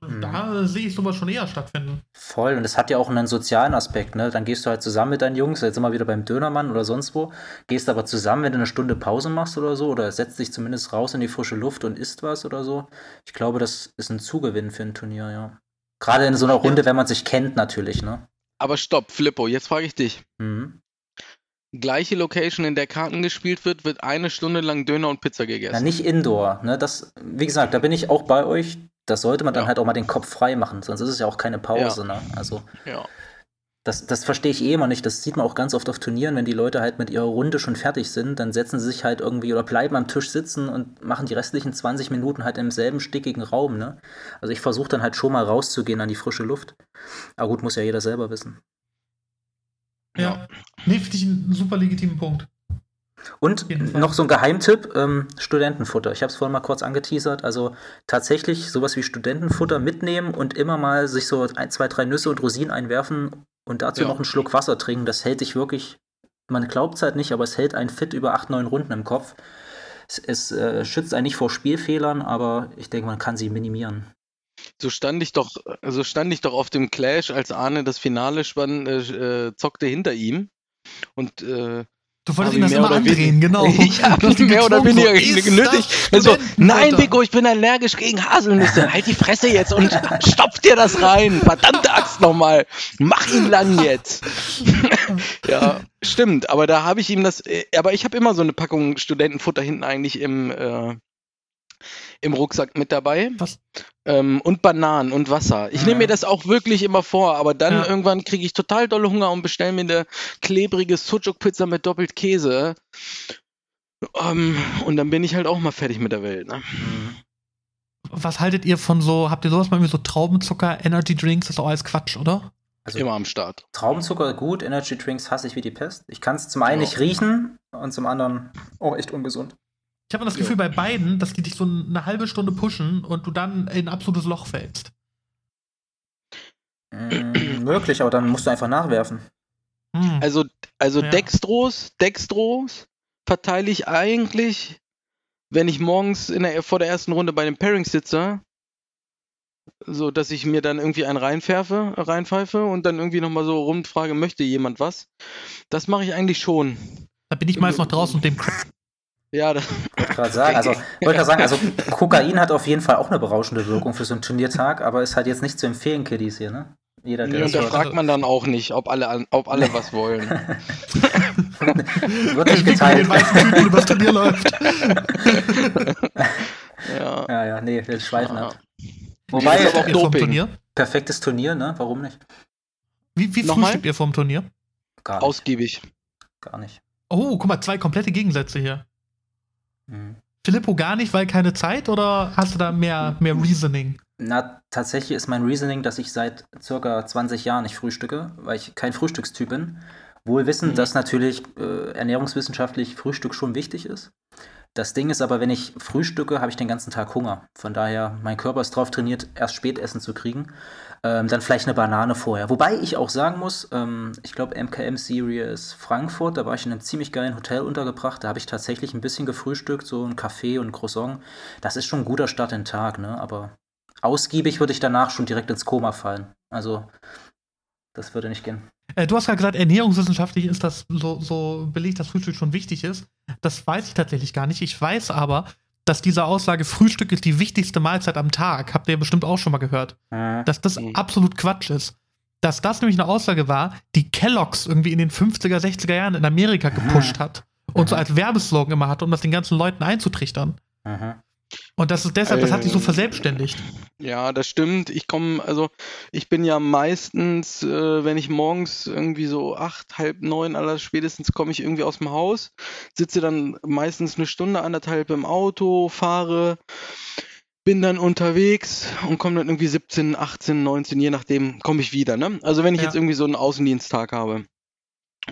Mhm. da sehe ich sowas schon eher stattfinden. Voll, und es hat ja auch einen sozialen Aspekt, ne? Dann gehst du halt zusammen mit deinen Jungs, jetzt wir wieder beim Dönermann oder sonst wo, gehst aber zusammen, wenn du eine Stunde Pause machst oder so, oder setzt dich zumindest raus in die frische Luft und isst was oder so. Ich glaube, das ist ein Zugewinn für ein Turnier, ja. Gerade in so einer Runde, wenn man sich kennt, natürlich, ne? Aber stopp, Flippo, jetzt frage ich dich. Mhm. Gleiche Location, in der Karten gespielt wird, wird eine Stunde lang Döner und Pizza gegessen. Ja, nicht Indoor, ne? Das, wie gesagt, da bin ich auch bei euch. Das sollte man dann Ja. halt auch mal den Kopf frei machen, sonst ist es ja auch keine Pause, ne? Also. Ja. Das, das verstehe ich eh immer nicht. Das sieht man auch ganz oft auf Turnieren, wenn die Leute halt mit ihrer Runde schon fertig sind, dann setzen sie sich halt irgendwie oder bleiben am Tisch sitzen und machen die restlichen 20 Minuten halt im selben stickigen Raum, ne? Also ich versuche dann halt schon mal rauszugehen an die frische Luft. Aber gut, muss ja jeder selber wissen. Ja. Nee, finde ich einen super legitimen Punkt. Und noch so ein Geheimtipp, ähm, Studentenfutter. Ich habe es vorhin mal kurz angeteasert. Also tatsächlich sowas wie Studentenfutter mitnehmen und immer mal sich so ein, zwei, drei Nüsse und Rosinen einwerfen und dazu Ja. noch einen Schluck Wasser trinken. Das hält dich wirklich, man glaubt es halt nicht, aber es hält einen fit über acht, neun Runden im Kopf. Es, es äh, schützt einen nicht vor Spielfehlern, aber ich denke, man kann sie minimieren. So stand ich doch, so stand ich doch auf dem Clash, als Arne das Finale spann, äh, äh, zockte hinter ihm. Und äh, Du wolltest ihn das immer andrehen, genau. <laughs> ich habe ihn mehr oder weniger genötigt. Also, nein, Vico, ich bin allergisch gegen Haselnüsse. Halt die Fresse jetzt und <laughs> stopf dir das rein. Verdammte Axt nochmal. Mach ihn lang jetzt. <laughs> ja, stimmt. Aber da habe ich ihm das. äh, Aber ich habe immer so eine Packung Studentenfutter hinten eigentlich im, äh, im Rucksack mit dabei. Was? Ähm, und Bananen und Wasser. Ich Mhm. nehme mir das auch wirklich immer vor, aber dann Ja. irgendwann kriege ich total dolle Hunger und bestelle mir eine klebrige Sucuk-Pizza mit doppelt Käse. Ähm, und dann bin ich halt auch mal fertig mit der Welt. Ne? Was haltet ihr von so, habt ihr sowas mal irgendwie so Traubenzucker, Energy Drinks, das ist auch alles Quatsch, oder? Also Immer am Start. Traubenzucker gut, Energy Drinks hasse ich wie die Pest. Ich kann es zum einen Ja. nicht riechen und zum anderen auch echt ungesund. Ich habe das Jo. Gefühl bei beiden, dass die dich so eine halbe Stunde pushen und du dann in ein absolutes Loch fällst. Mm, möglich, aber dann musst du einfach nachwerfen. Hm. Also, also Ja. Dextros, Dextros verteile ich eigentlich, wenn ich morgens in der, vor der ersten Runde bei den Pairings sitze, so dass ich mir dann irgendwie einen reinpfeife, reinpfeife und dann irgendwie nochmal so rumfrage, möchte jemand was? Das mache ich eigentlich schon. da bin ich meist noch draußen und dem Crack. Ja, da, Wollte gerade sagen, also wollte gerade sagen, also Kokain hat auf jeden Fall auch eine berauschende Wirkung für so einen Turniertag, aber ist halt jetzt nicht zu empfehlen, Kiddies hier, ne? Jeder, der nee, das und da fragt man dann auch nicht, ob alle, ob alle was wollen. <laughs> Wird nicht geteilt. Den weißen Typen übers Turnier läuft. <laughs> Ja. Ja, ja, nee, wir schweifen Ja. ab. Wobei, ist aber auch Doping. Turnier? perfektes Turnier, ne? Warum nicht? Wie, wie frühstückt ihr vom Turnier? Gar nicht. Ausgiebig. Gar nicht. Oh, guck mal, zwei komplette Gegensätze hier. Mhm. Filippo gar nicht, weil keine Zeit oder hast du da mehr, mehr Reasoning? Na, tatsächlich ist mein Reasoning, dass ich seit circa 20 Jahren nicht frühstücke, weil ich kein Frühstückstyp bin. Wohl wissend, Mhm. dass natürlich äh, ernährungswissenschaftlich Frühstück schon wichtig ist. Das Ding ist aber, wenn ich frühstücke, habe ich den ganzen Tag Hunger. Von daher, mein Körper ist drauf trainiert, erst Spätessen zu kriegen. Ähm, dann vielleicht eine Banane vorher. Wobei ich auch sagen muss, ähm, ich glaube MKM Series Frankfurt, da war ich in einem ziemlich geilen Hotel untergebracht. Da habe ich tatsächlich ein bisschen gefrühstückt, so ein Kaffee und ein Croissant. Das ist schon ein guter Start in den Tag, ne? Aber ausgiebig würde ich danach schon direkt ins Koma fallen. Also, das würde nicht gehen. Äh, du hast gerade gesagt, ernährungswissenschaftlich ist das so, so belegt, dass Frühstück schon wichtig ist. Das weiß ich tatsächlich gar nicht. Ich weiß aber, dass diese Aussage, Frühstück ist die wichtigste Mahlzeit am Tag, habt ihr bestimmt auch schon mal gehört, Mhm. dass das Mhm. absolut Quatsch ist. Dass das nämlich eine Aussage war, die Kellogg's irgendwie in den 50er, 60er Jahren in Amerika gepusht hat und so als Werbeslogan immer hatte, um das den ganzen Leuten einzutrichtern. Mhm. Und das ist deshalb, das hat sich so Ähm, verselbstständigt. Ja, das stimmt. Ich komme, also ich bin ja meistens, äh, wenn ich morgens irgendwie so acht, halb neun, aller spätestens komme ich irgendwie aus dem Haus, sitze dann meistens eine Stunde, anderthalb im Auto, fahre, bin dann unterwegs und komme dann irgendwie 17, 18, 19, je nachdem, komme ich wieder. Ne? Also wenn ich Ja. jetzt irgendwie so einen Außendiensttag habe.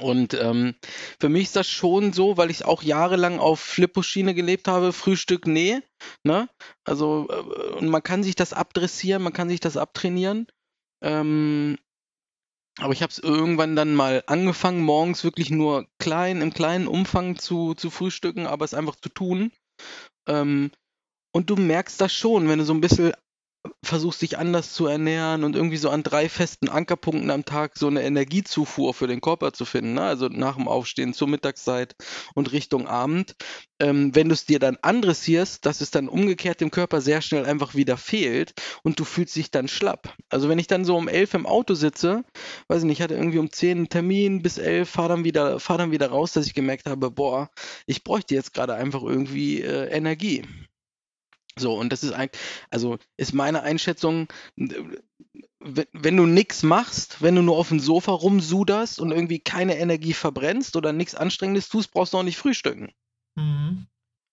Und ähm, für mich ist das schon so, weil ich auch jahrelang auf Flippo-Schiene gelebt habe, Frühstück, nee, ne? Also, äh, man kann sich das abdressieren, man kann sich das abtrainieren. Ähm, aber ich habe es irgendwann dann mal angefangen, morgens wirklich nur klein, im kleinen Umfang zu, zu frühstücken, aber es einfach zu tun. Ähm, und du merkst das schon, wenn du so ein bisschen versuchst, dich anders zu ernähren und irgendwie so an drei festen Ankerpunkten am Tag so eine Energiezufuhr für den Körper zu finden, ne? also nach dem Aufstehen zur Mittagszeit und Richtung Abend. Ähm, wenn du es dir dann andressierst, dass es dann umgekehrt dem Körper sehr schnell einfach wieder fehlt und du fühlst dich dann schlapp. Also wenn ich dann so um elf im Auto sitze, weiß ich nicht, ich hatte irgendwie um zehn einen Termin bis elf, fahr dann wieder, fahr dann wieder raus, dass ich gemerkt habe, boah, ich bräuchte jetzt gerade einfach irgendwie äh, Energie. So, und das ist eigentlich, also ist meine Einschätzung, wenn, wenn du nichts machst, wenn du nur auf dem Sofa rumsuderst und irgendwie keine Energie verbrennst oder nichts Anstrengendes tust, brauchst du auch nicht frühstücken. Mhm.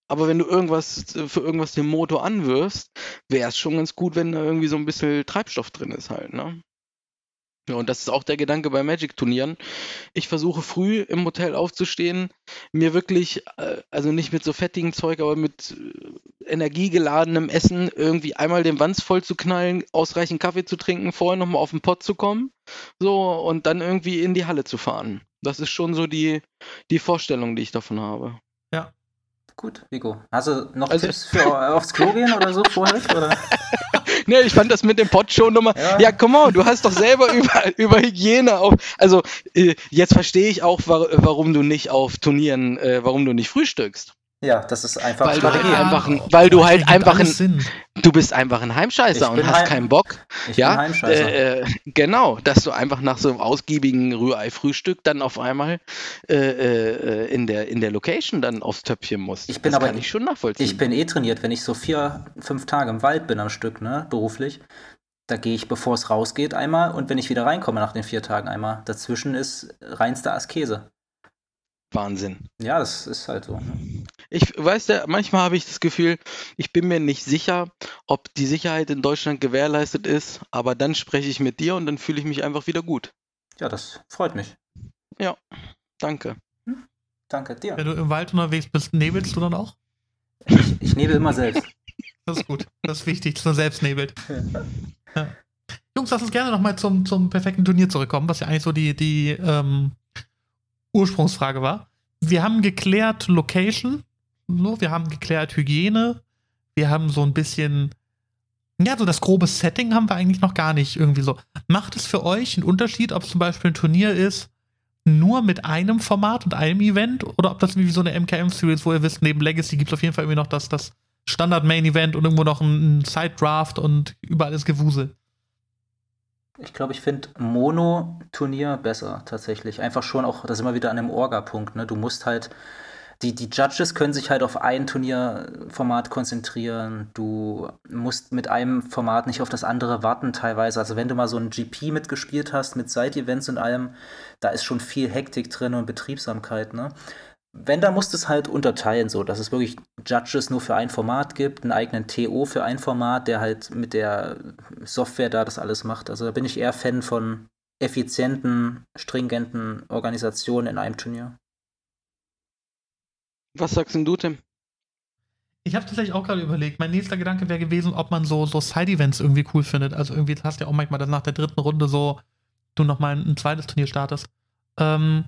Aber wenn du irgendwas äh, für irgendwas den Motor anwirfst, wäre es schon ganz gut, wenn da irgendwie so ein bisschen Treibstoff drin ist halt, ne? Ja, und das ist auch der Gedanke bei Magic-Turnieren. Ich versuche früh im Hotel aufzustehen, mir wirklich, äh, also nicht mit so fettigem Zeug, aber mit äh, energiegeladenem Essen irgendwie einmal den Wanz voll zu knallen, ausreichend Kaffee zu trinken, vorher nochmal auf den Pott zu kommen, so, und dann irgendwie in die Halle zu fahren. Das ist schon so die, die Vorstellung, die ich davon habe. Gut, Vigo. Hast du noch Also- Tipps für aufs Klo gehen oder so vorher? Oder? <laughs> Ne, ich fand das mit dem nochmal. Ja. Ja, come on, du hast doch selber <laughs> über, über Hygiene auf. Also, äh, jetzt verstehe ich auch, wa warum du nicht auf Turnieren, äh, warum du nicht frühstückst. Ja, das ist einfach Weil du halt Strategie. einfach ein- weil du halt einfach ein- Sinn. Du bist einfach ein Heimscheißer und hast Heim- keinen Bock. Ich ja, bin Heimscheißer. Äh, äh, genau, dass du einfach nach so einem ausgiebigen Rührei-Frühstück dann auf einmal äh, äh, in, der, in der Location dann aufs Töpfchen musst. Ich bin das aber- kann ich schon nachvollziehen. Ich bin eh trainiert, wenn ich so vier, fünf Tage im Wald bin am Stück, ne, beruflich. Da gehe ich, bevor es rausgeht, einmal und wenn ich wieder reinkomme nach den vier Tagen einmal. Dazwischen ist reinste Askese. Wahnsinn. Ja, das ist halt so. Ne? Ich weiß ja, manchmal habe ich das Gefühl, ich bin mir nicht sicher, ob die Sicherheit in Deutschland gewährleistet ist, aber dann spreche ich mit dir und dann fühle ich mich einfach wieder gut. Ja, das freut mich. Danke. Danke dir. Wenn du im Wald unterwegs bist, nebelst du dann auch? Ich, ich nebel immer selbst. <laughs> Das ist gut. Das ist wichtig, dass man selbst nebelt. <laughs> Ja. Jungs, lass uns gerne nochmal zum, zum perfekten Turnier zurückkommen, was ja eigentlich so die, die ähm, Ursprungsfrage war. Wir haben geklärt Location, so, wir haben geklärt Hygiene, wir haben so ein bisschen, ja, so das grobe Setting haben wir eigentlich noch gar nicht irgendwie so. Macht es für euch einen Unterschied, ob es zum Beispiel ein Turnier ist, nur mit einem Format und einem Event oder ob das wie so eine MKM-Series, wo ihr wisst, neben Legacy gibt es auf jeden Fall irgendwie noch das, das Standard-Main-Event und irgendwo noch ein, Side-Draft und überall ist Gewusel. Ich glaube, ich finde Mono-Turnier besser tatsächlich. Einfach schon auch, das immer wieder an einem Orga-Punkt. Ne? Du musst halt, die, die Judges können sich halt auf ein Turnierformat konzentrieren. Du musst mit einem Format nicht auf das andere warten teilweise. Also wenn du mal so ein GP mitgespielt hast, mit Side-Events und allem, da ist schon viel Hektik drin und Betriebsamkeit. Ne? Wenn, dann musst du es halt unterteilen, so dass es wirklich Judges nur für ein Format gibt, einen eigenen TO für ein Format, der halt mit der Software da das alles macht. Also da bin ich eher Fan von effizienten, stringenten Organisationen in einem Turnier. Was sagst denn du, Tim? Ich habe tatsächlich auch gerade überlegt. Mein nächster Gedanke wäre gewesen, ob man so, so Side-Events irgendwie cool findet. Also irgendwie hast du ja auch manchmal, dass nach der dritten Runde so du nochmal ein, ein zweites Turnier startest. Ähm,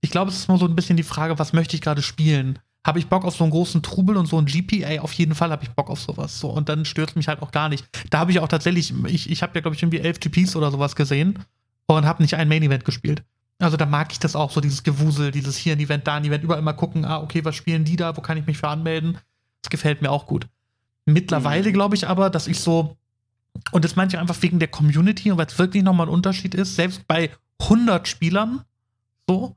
ich glaube, es ist nur so ein bisschen die Frage, was möchte ich gerade spielen? Habe ich Bock auf so einen großen Trubel und so ein GPA? Auf jeden Fall habe ich Bock auf sowas. So, und dann stört es mich halt auch gar nicht. Da habe ich auch tatsächlich, ich, ich habe ja, glaube ich, irgendwie elf GPs oder sowas gesehen und habe nicht ein Main-Event gespielt. Also da mag ich das auch, so dieses Gewusel, dieses hier ein Event, da ein Event, überall mal gucken, ah, okay, was spielen die da, wo kann ich mich für anmelden? Das gefällt mir auch gut. Mittlerweile mhm. glaube ich aber, dass ich so, und das meine ich einfach wegen der Community und weil es wirklich nochmal ein Unterschied ist, selbst bei 100 Spielern, so,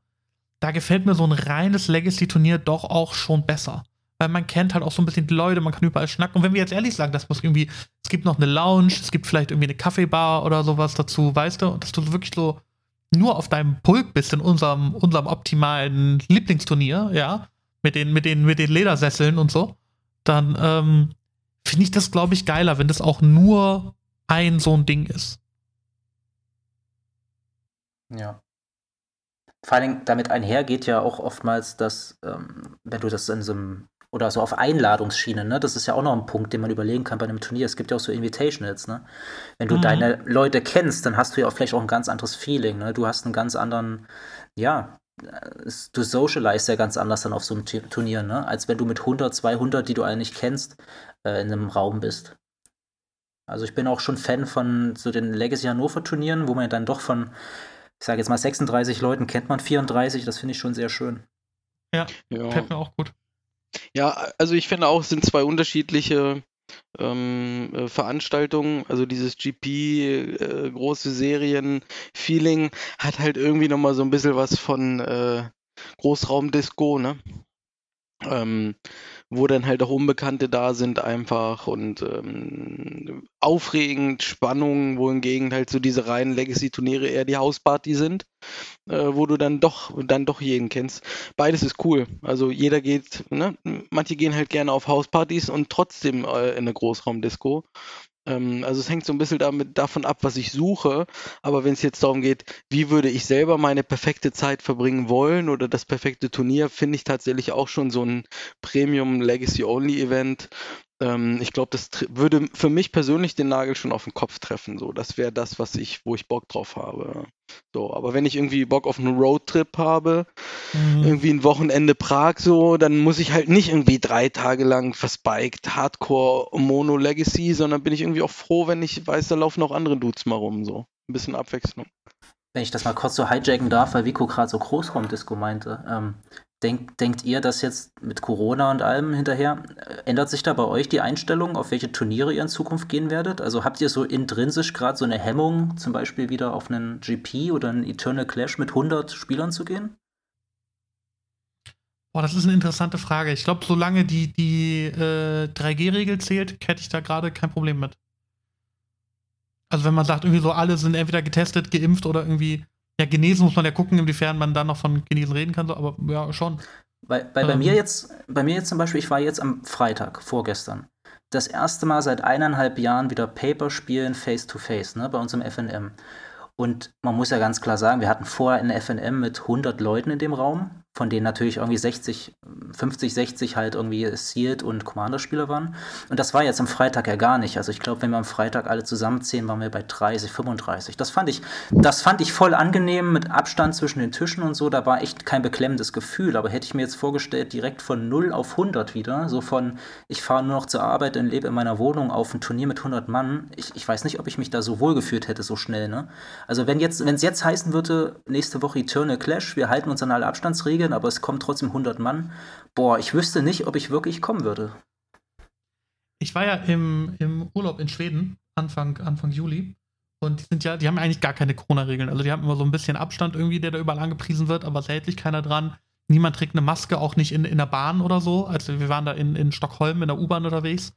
da gefällt mir so ein reines Legacy-Turnier doch auch schon besser. Weil man kennt halt auch so ein bisschen die Leute, man kann überall schnacken. Und wenn wir jetzt ehrlich sagen, das muss irgendwie, es gibt noch eine Lounge, es gibt vielleicht irgendwie eine Kaffeebar oder sowas dazu, weißt du, dass du wirklich so nur auf deinem Pulk bist in unserem, unserem optimalen Lieblingsturnier, ja, mit den, mit den, mit den Ledersesseln und so, dann ähm, finde ich das, glaube ich, geiler, wenn das auch nur ein so ein Ding ist. Ja. Vor allen Dingen damit einher geht ja auch oftmals, dass, ähm, wenn du das in so einem, oder so auf Einladungsschienen, ne, das ist ja auch noch ein Punkt, den man überlegen kann bei einem Turnier. Es gibt ja auch so Invitationals, ne? Wenn du mhm. deine Leute kennst, dann hast du ja auch vielleicht auch ein ganz anderes Feeling, ne? Du hast einen ganz anderen, ja, du socialize ja ganz anders dann auf so einem Turnier, ne? Als wenn du mit 100, 200, die du eigentlich kennst, äh, in einem Raum bist. Also ich bin auch schon Fan von so den Legacy Hannover Turnieren, wo man dann doch von ich sage jetzt mal 36 Leuten kennt man 34, das finde ich schon sehr schön. Ja, ja. gefällt mir auch gut. Ja, also ich finde auch, es sind zwei unterschiedliche ähm, äh, Veranstaltungen. Also dieses GP, äh, große Serien-Feeling hat halt irgendwie nochmal so ein bisschen was von äh, Großraumdisco, ne? Ähm, wo dann halt auch Unbekannte da sind einfach und ähm, aufregend, Spannung, wohingegen halt so diese reinen Legacy-Turniere eher die Hausparty sind, äh, wo du dann doch, dann doch jeden kennst. Beides ist cool. Also jeder geht, ne? manche gehen halt gerne auf Hauspartys und trotzdem äh, in eine Großraumdisco. Ähm, also es hängt so ein bisschen damit, davon ab, was ich suche. Aber wenn es jetzt darum geht, wie würde ich selber meine perfekte Zeit verbringen wollen oder das perfekte Turnier, finde ich tatsächlich auch schon so ein Premium Legacy Only Event ähm, ich glaube, das würde für mich persönlich den Nagel schon auf den Kopf treffen. So, das wäre das, was ich, wo ich Bock drauf habe. So, aber wenn ich irgendwie Bock auf einen Roadtrip habe, mhm. irgendwie ein Wochenende Prag, so, dann muss ich halt nicht irgendwie drei Tage lang verspiked Hardcore Mono Legacy, sondern bin ich irgendwie auch froh, wenn ich weiß, da laufen auch andere Dudes mal rum. So, ein bisschen Abwechslung. Wenn ich das mal kurz so hijacken darf, weil Vico gerade so Großraumdisco meinte. Ähm, Denk, denkt ihr, dass jetzt mit Corona und allem hinterher, äh, ändert sich da bei euch die Einstellung, auf welche Turniere ihr in Zukunft gehen werdet? Also habt ihr so intrinsisch gerade so eine Hemmung, zum Beispiel wieder auf einen GP oder einen Eternal Clash mit 100 Spielern zu gehen? Boah, das ist eine interessante Frage. Ich glaube, solange die, die äh, 3G-Regel zählt, hätte ich da gerade kein Problem mit. Also wenn man sagt, irgendwie so alle sind entweder getestet, geimpft oder irgendwie ja, genesen muss man ja gucken, inwiefern man da noch von genesen reden kann, aber ja, schon. Weil, weil ähm. bei mir jetzt, bei mir jetzt zum Beispiel, ich war jetzt am Freitag, vorgestern, das erste Mal seit eineinhalb Jahren wieder Paper spielen face to face, ne, bei uns im FNM. Und man muss ja ganz klar sagen, wir hatten vorher in FNM mit 100 Leuten in dem Raum von denen natürlich irgendwie 60, 50, 60 halt irgendwie Sealed und Commander-Spieler waren. Und das war jetzt am Freitag ja gar nicht. Also ich glaube, wenn wir am Freitag alle zusammenzählen, waren wir bei 30, 35. Das fand ich, das fand ich voll angenehm mit Abstand zwischen den Tischen und so. Da war echt kein beklemmendes Gefühl. Aber hätte ich mir jetzt vorgestellt, direkt von 0 auf 100 wieder, so von ich fahre nur noch zur Arbeit und lebe in meiner Wohnung auf ein Turnier mit 100 Mann. Ich, ich weiß nicht, ob ich mich da so wohl gefühlt hätte, so schnell. Ne? Also wenn jetzt, wenn es jetzt heißen würde, nächste Woche Eternal Clash, wir halten uns an alle Abstandsregeln, Regeln, aber es kommen trotzdem 100 Mann. Boah, ich wüsste nicht, ob ich wirklich kommen würde. Ich war ja im, im Urlaub in Schweden, Anfang, Anfang Juli. Und die sind ja, die haben eigentlich gar keine Corona-Regeln. Also die haben immer so ein bisschen Abstand irgendwie, der da überall angepriesen wird, aber es hält sich keiner dran. Niemand trägt eine Maske, auch nicht in, in der Bahn oder so. Also wir waren da in, in Stockholm in der U-Bahn unterwegs.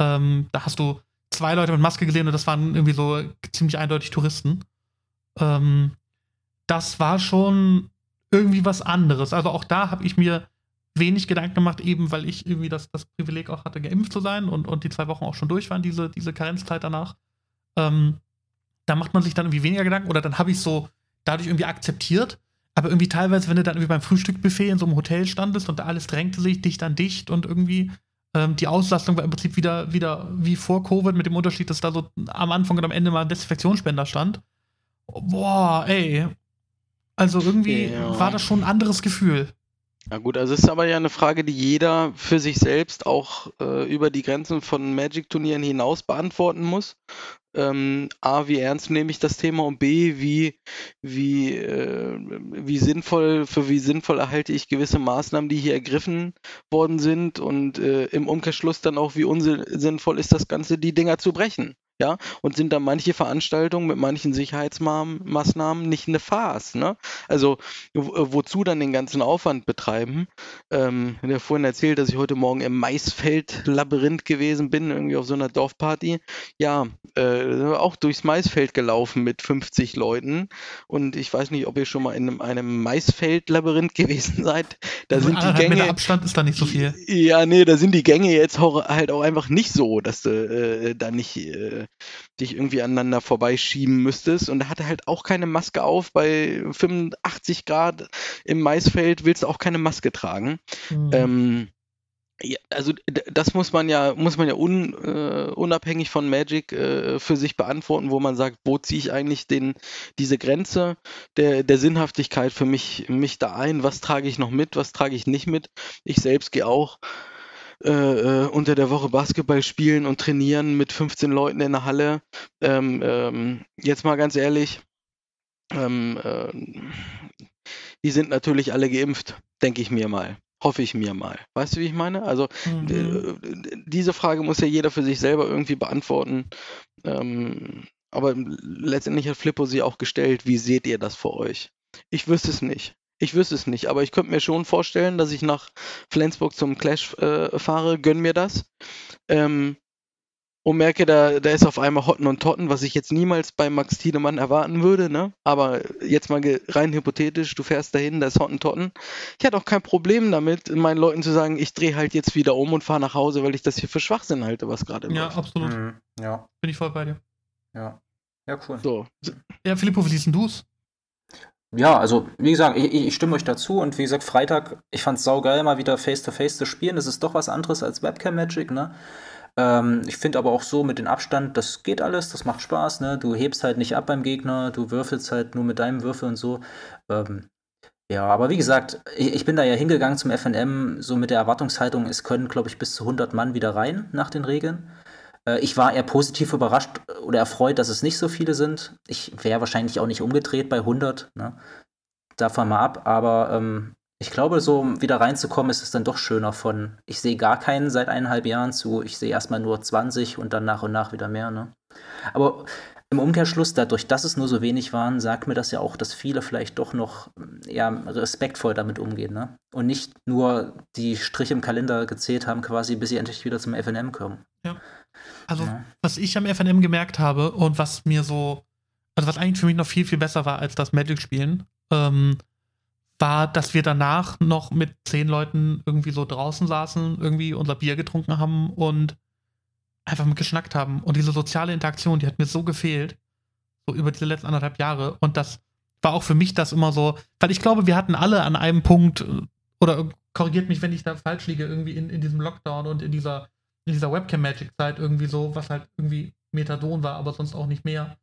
Ähm, da hast du zwei Leute mit Maske gesehen und das waren irgendwie so ziemlich eindeutig Touristen. Ähm, das war schon irgendwie was anderes. Also auch da habe ich mir wenig Gedanken gemacht, eben weil ich irgendwie das, das Privileg auch hatte, geimpft zu sein und, und die zwei Wochen auch schon durch waren, diese, diese Karenzzeit danach. Ähm, da macht man sich dann irgendwie weniger Gedanken oder dann habe ich so dadurch irgendwie akzeptiert. Aber irgendwie teilweise, wenn du dann irgendwie beim Frühstückbuffet in so einem Hotel standest und da alles drängte sich dicht an dicht und irgendwie ähm, die Auslastung war im Prinzip wieder, wieder wie vor Covid mit dem Unterschied, dass da so am Anfang und am Ende mal ein Desinfektionsspender stand. Boah, ey. Also irgendwie ja. war das schon ein anderes Gefühl. Ja gut, also es ist aber ja eine Frage, die jeder für sich selbst auch äh, über die Grenzen von Magic-Turnieren hinaus beantworten muss. Ähm, A, wie ernst nehme ich das Thema und B, wie, wie, äh, wie sinnvoll, für wie sinnvoll erhalte ich gewisse Maßnahmen, die hier ergriffen worden sind und äh, im Umkehrschluss dann auch, wie unsinnvoll ist das Ganze, die Dinger zu brechen ja, und sind da manche Veranstaltungen mit manchen Sicherheitsmaßnahmen nicht eine Farce, ne? Also wo, wozu dann den ganzen Aufwand betreiben? Ähm, ich habe vorhin erzählt, dass ich heute Morgen im Maisfeld-Labyrinth gewesen bin, irgendwie auf so einer Dorfparty. Ja, äh, auch durchs Maisfeld gelaufen mit 50 Leuten und ich weiß nicht, ob ihr schon mal in einem, einem Maisfeld-Labyrinth <laughs> gewesen seid. Da sind die Gänge. Meter Abstand ist da nicht so viel. Ja, nee, da sind die Gänge jetzt auch, halt auch einfach nicht so, dass du äh, da nicht äh, dich irgendwie aneinander vorbeischieben müsstest. Und er hatte halt auch keine Maske auf. Bei 85 Grad im Maisfeld willst du auch keine Maske tragen. Mhm. Ähm, ja, also das muss man ja, muss man ja un, äh, unabhängig von Magic äh, für sich beantworten, wo man sagt, wo ziehe ich eigentlich den, diese Grenze der, der Sinnhaftigkeit für mich, mich da ein, was trage ich noch mit, was trage ich nicht mit. Ich selbst gehe auch äh, äh, unter der Woche Basketball spielen und trainieren mit 15 Leuten in der Halle. Ähm, ähm, jetzt mal ganz ehrlich, ähm, äh, die sind natürlich alle geimpft, denke ich mir mal. Hoffe ich mir mal. Weißt du, wie ich meine? Also mhm. diese Frage muss ja jeder für sich selber irgendwie beantworten. Ähm, aber letztendlich hat Flippo sie auch gestellt. Wie seht ihr das für euch? Ich wüsste es nicht. Ich wüsste es nicht, aber ich könnte mir schon vorstellen, dass ich nach Flensburg zum Clash äh, fahre, gönn mir das. Ähm, und merke, da, da ist auf einmal Hotten und Totten, was ich jetzt niemals bei Max Tiedemann erwarten würde, ne? Aber jetzt mal rein hypothetisch, du fährst dahin, da ist Hotten Totten. Ich hatte auch kein Problem damit, meinen Leuten zu sagen, ich drehe halt jetzt wieder um und fahre nach Hause, weil ich das hier für Schwachsinn halte, was gerade Ja, läuft. absolut. Mhm, ja. Bin ich voll bei dir. Ja. Ja, cool. So. Ja, Filippo, wie siehst du es? Ja, also wie gesagt, ich, ich, stimme euch dazu und wie gesagt, Freitag, ich fand es saugeil, mal wieder Face-to-Face -face zu spielen. Das ist doch was anderes als Webcam-Magic, ne? Ähm, ich finde aber auch so mit dem Abstand, das geht alles, das macht Spaß, ne? Du hebst halt nicht ab beim Gegner, du würfelst halt nur mit deinem Würfel und so. Ähm, ja, aber wie gesagt, ich, ich, bin da ja hingegangen zum FNM, so mit der Erwartungshaltung, es können, glaube ich, bis zu 100 Mann wieder rein nach den Regeln. Äh, ich war eher positiv überrascht oder erfreut, dass es nicht so viele sind. Ich wäre wahrscheinlich auch nicht umgedreht bei 100. Ne? Davon mal ab. Aber ähm, ich glaube, so wieder reinzukommen, ist es dann doch schöner von, ich sehe gar keinen seit eineinhalb Jahren zu, ich sehe erstmal nur 20 und dann nach und nach wieder mehr. Ne? Aber im Umkehrschluss, dadurch, dass es nur so wenig waren, sagt mir das ja auch, dass viele vielleicht doch noch ja, respektvoll damit umgehen. Ne? Und nicht nur die Striche im Kalender gezählt haben, quasi, bis sie endlich wieder zum FNM kommen. Ja. Also, ja. was ich am FNM gemerkt habe und was mir so, also was eigentlich für mich noch viel, viel besser war als das Magic-Spielen, ähm, war, dass wir danach noch mit zehn Leuten irgendwie so draußen saßen, irgendwie unser Bier getrunken haben und einfach mit geschnackt haben. Und diese soziale Interaktion, die hat mir so gefehlt, so über diese letzten anderthalb Jahre. Und das war auch für mich das immer so, weil ich glaube, wir hatten alle an einem Punkt, äh, oder korrigiert mich, wenn ich da falsch liege, irgendwie in, in diesem Lockdown und in dieser in dieser Webcam-Magic-Zeit irgendwie so, was halt irgendwie Methadon war, aber sonst auch nicht mehr.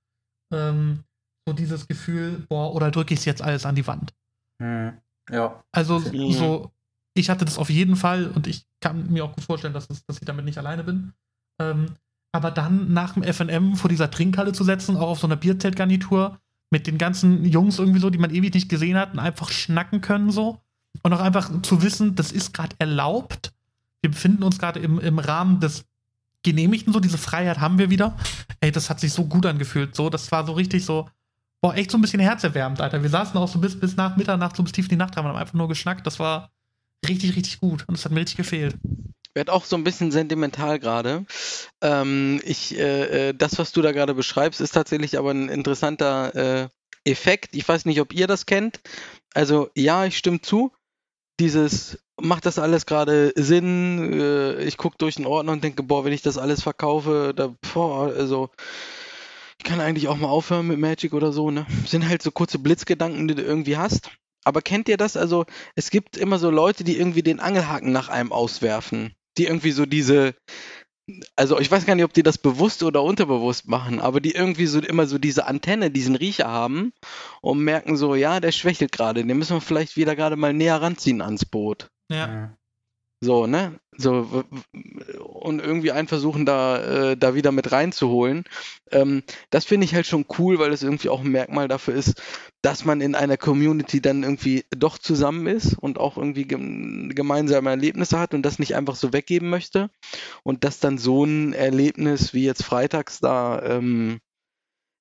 Ähm, so dieses Gefühl, boah, oder drücke ich es jetzt alles an die Wand? Hm. Ja. Also mhm. so, ich hatte das auf jeden Fall und ich kann mir auch gut vorstellen, dass, das, dass ich damit nicht alleine bin. Ähm, aber dann nach dem FNM vor dieser Trinkhalle zu setzen, auch auf so einer Bierzeltgarnitur, mit den ganzen Jungs irgendwie so, die man ewig nicht gesehen hat, und einfach schnacken können so. Und auch einfach zu wissen, das ist gerade erlaubt wir befinden uns gerade im, im Rahmen des genehmigt und so, diese Freiheit haben wir wieder. Ey, das hat sich so gut angefühlt. So, das war so richtig so, boah, echt so ein bisschen herzerwärmend, Alter. Wir saßen auch so bis, bis nach Mitternacht, so bis tief in die Nacht, haben einfach nur geschnackt. Das war richtig, richtig gut. Und das hat mir richtig gefehlt. Werd auch so ein bisschen sentimental gerade. Ähm, ich, äh, äh, das, was du da gerade beschreibst, ist tatsächlich aber ein interessanter äh, Effekt. Ich weiß nicht, ob ihr das kennt. Also ja, ich stimme zu. Dieses macht das alles gerade Sinn? Äh, ich gucke durch den Ordner und denke, boah, wenn ich das alles verkaufe, da, boah, also ich kann eigentlich auch mal aufhören mit Magic oder so, ne? Sind halt so kurze Blitzgedanken, die du irgendwie hast. Aber kennt ihr das? Also, es gibt immer so Leute, die irgendwie den Angelhaken nach einem auswerfen. Die irgendwie so diese, also ich weiß gar nicht, ob die das bewusst oder unterbewusst machen, aber die irgendwie so immer so diese Antenne, diesen Riecher haben und merken so, ja, der schwächelt gerade, den müssen wir vielleicht wieder gerade mal näher ranziehen ans Boot. Ja. So, ne? So, und irgendwie einen versuchen, da, äh, da wieder mit reinzuholen. Ähm, das finde ich halt schon cool, weil es irgendwie auch ein Merkmal dafür ist, dass man in einer Community dann irgendwie doch zusammen ist und auch irgendwie gem gemeinsame Erlebnisse hat und das nicht einfach so weggeben möchte. Und dass dann so ein Erlebnis wie jetzt freitags da ähm,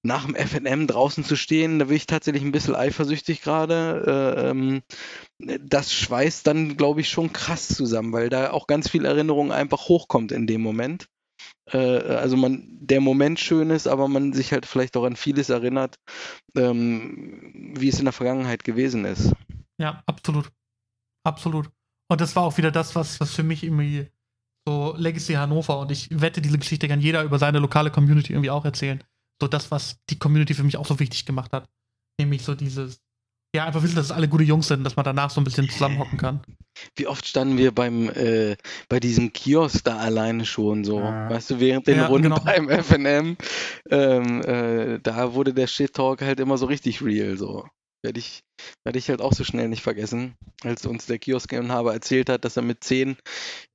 nach dem FNM draußen zu stehen, da bin ich tatsächlich ein bisschen eifersüchtig gerade. Äh, ähm, das schweißt dann, glaube ich, schon krass zusammen, weil da auch ganz viel Erinnerung einfach hochkommt in dem Moment. Äh, also man, der Moment schön ist, aber man sich halt vielleicht auch an vieles erinnert, ähm, wie es in der Vergangenheit gewesen ist. Ja, absolut. Absolut. Und das war auch wieder das, was, was für mich irgendwie so Legacy Hannover und ich wette, diese Geschichte kann jeder über seine lokale Community irgendwie auch erzählen. So das, was die Community für mich auch so wichtig gemacht hat. Nämlich so dieses, ja, einfach wissen, dass es alle gute Jungs sind, dass man danach so ein bisschen zusammenhocken kann. Wie oft standen wir beim äh, bei diesem Kiosk da alleine schon so, Ja. weißt du, während den Ja, Runden genau. beim FNM, ähm, äh, da wurde der Shit Talk halt immer so richtig real so. Werde ich, werde ich halt auch so schnell nicht vergessen, als uns der Kioskinhaber erzählt hat, dass er mit 10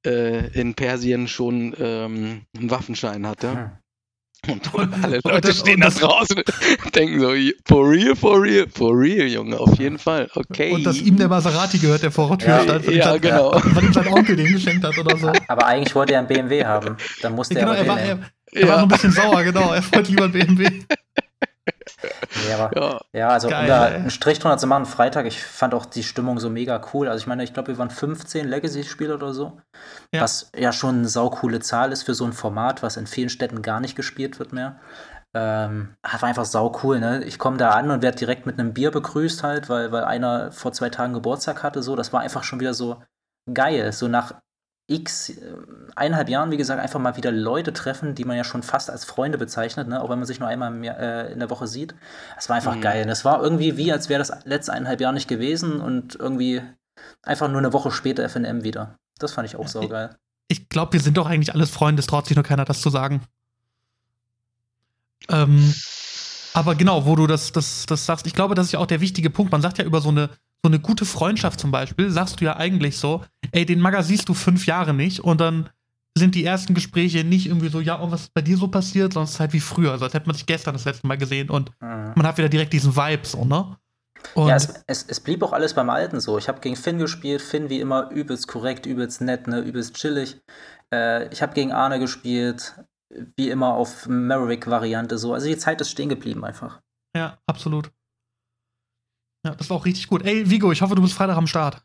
äh, in Persien schon ähm, einen Waffenschein hatte. Hm. <laughs> Und alle Und Leute das- stehen und da das- draußen und denken so, for real, for real, for real, Junge, auf jeden Fall, okay. Und dass ihm der Maserati gehört, der vor Tür Ja, stand, weil ihm ja, sein- genau. weil ihm sein Onkel den geschenkt hat oder so. Aber eigentlich wollte er einen BMW haben. Dann musste genau, er er aber war, er, er war Ja. so ein bisschen sauer, genau. Er wollte lieber einen BMW. <laughs> Aber Ja, Ja, also Geil, um da einen Strich drunter zu machen, Freitag, ich fand auch die Stimmung so mega cool. Also ich meine, ich glaube, wir waren 15 Legacy-Spieler oder so. Ja. Was ja schon eine saukoole Zahl ist für so ein Format, was in vielen Städten gar nicht gespielt wird mehr. Ähm, war einfach sau cool, ne? Ich komme da an und werde direkt mit einem Bier begrüßt halt, weil, weil einer vor zwei Tagen Geburtstag hatte. So, das war einfach schon wieder so geil. So nach x äh, eineinhalb Jahren, wie gesagt, einfach mal wieder Leute treffen, die man ja schon fast als Freunde bezeichnet, ne? auch wenn man sich nur einmal im Jahr, äh, in der Woche sieht. Das war einfach Mhm. geil. Das war irgendwie wie, als wäre das letzte eineinhalb Jahr nicht gewesen und irgendwie einfach nur eine Woche später FNM wieder. Das fand ich auch Ja, saugeil. Ich glaube, wir sind doch eigentlich alles Freunde, es traut sich nur keiner, das zu sagen. Ähm, aber genau, wo du das, das, das sagst, ich glaube, das ist ja auch der wichtige Punkt. Man sagt ja über so eine, so eine gute Freundschaft zum Beispiel, sagst du ja eigentlich so, ey, den Maga siehst du fünf Jahre nicht und dann sind die ersten Gespräche nicht irgendwie so, ja, und was ist bei dir so passiert, sondern es ist halt wie früher, also als hätte man sich gestern das letzte Mal gesehen und Mhm. man hat wieder direkt diesen Vibe so, ne? Und Ja, es, es, es blieb auch alles beim Alten so. Ich habe gegen Finn gespielt. Finn wie immer übelst korrekt, übelst nett, ne, übelst chillig. Äh, ich habe gegen Arne gespielt, wie immer auf Maverick-Variante so. Also die Zeit ist stehen geblieben einfach. ja, absolut. Ja, das war auch richtig gut. Ey, Vigo, ich hoffe, du bist Freitag am Start.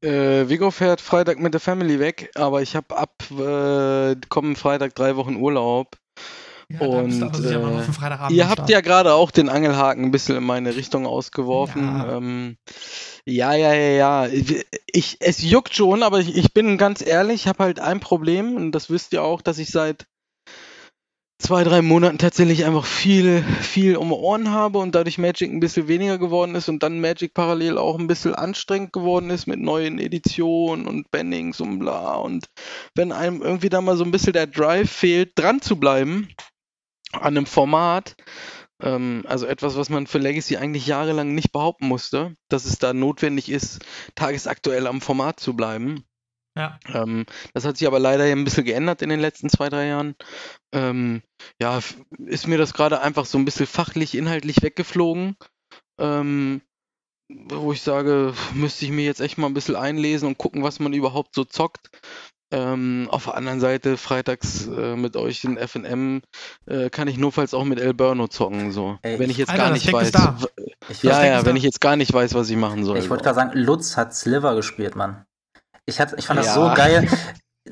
Äh, Vigo fährt Freitag mit der Family weg, aber ich habe ab äh, kommenden Freitag drei Wochen Urlaub. Ja, Und, äh, Ihr habt ja gerade auch den Angelhaken ein bisschen in meine Richtung ausgeworfen. Ja. Ähm, ja, ja, ja, ja. Ich, es juckt schon, aber ich, ich bin ganz ehrlich, ich habe halt ein Problem und das wisst ihr auch, dass ich seit zwei, drei Monaten tatsächlich einfach viel, viel um Ohren habe und dadurch Magic ein bisschen weniger geworden ist und dann Magic parallel auch ein bisschen anstrengend geworden ist mit neuen Editionen und Bannings und bla. Und wenn einem irgendwie da mal so ein bisschen der Drive fehlt, dran zu bleiben an einem Format, ähm, also etwas, was man für Legacy eigentlich jahrelang nicht behaupten musste, dass es da notwendig ist, tagesaktuell am Format zu bleiben. Ja. Ähm, das hat sich aber leider ein bisschen geändert in den letzten zwei, drei Jahren. Ähm, ja, ist mir das gerade einfach so ein bisschen fachlich, inhaltlich weggeflogen. Ähm, wo ich sage, müsste ich mir jetzt echt mal ein bisschen einlesen und gucken, was man überhaupt so zockt. Ähm, auf der anderen Seite, freitags äh, mit euch in FNM äh, kann ich notfalls auch mit El Burno zocken. So. Ey, wenn ich jetzt Alter, gar nicht weiß. Ich, Ja, ja, wenn da. ich jetzt gar nicht weiß, was ich machen soll. ich wollte gerade sagen, Lutz hat Sliver gespielt, Mann. Ich, hat, ich fand das Ja. so geil. <laughs>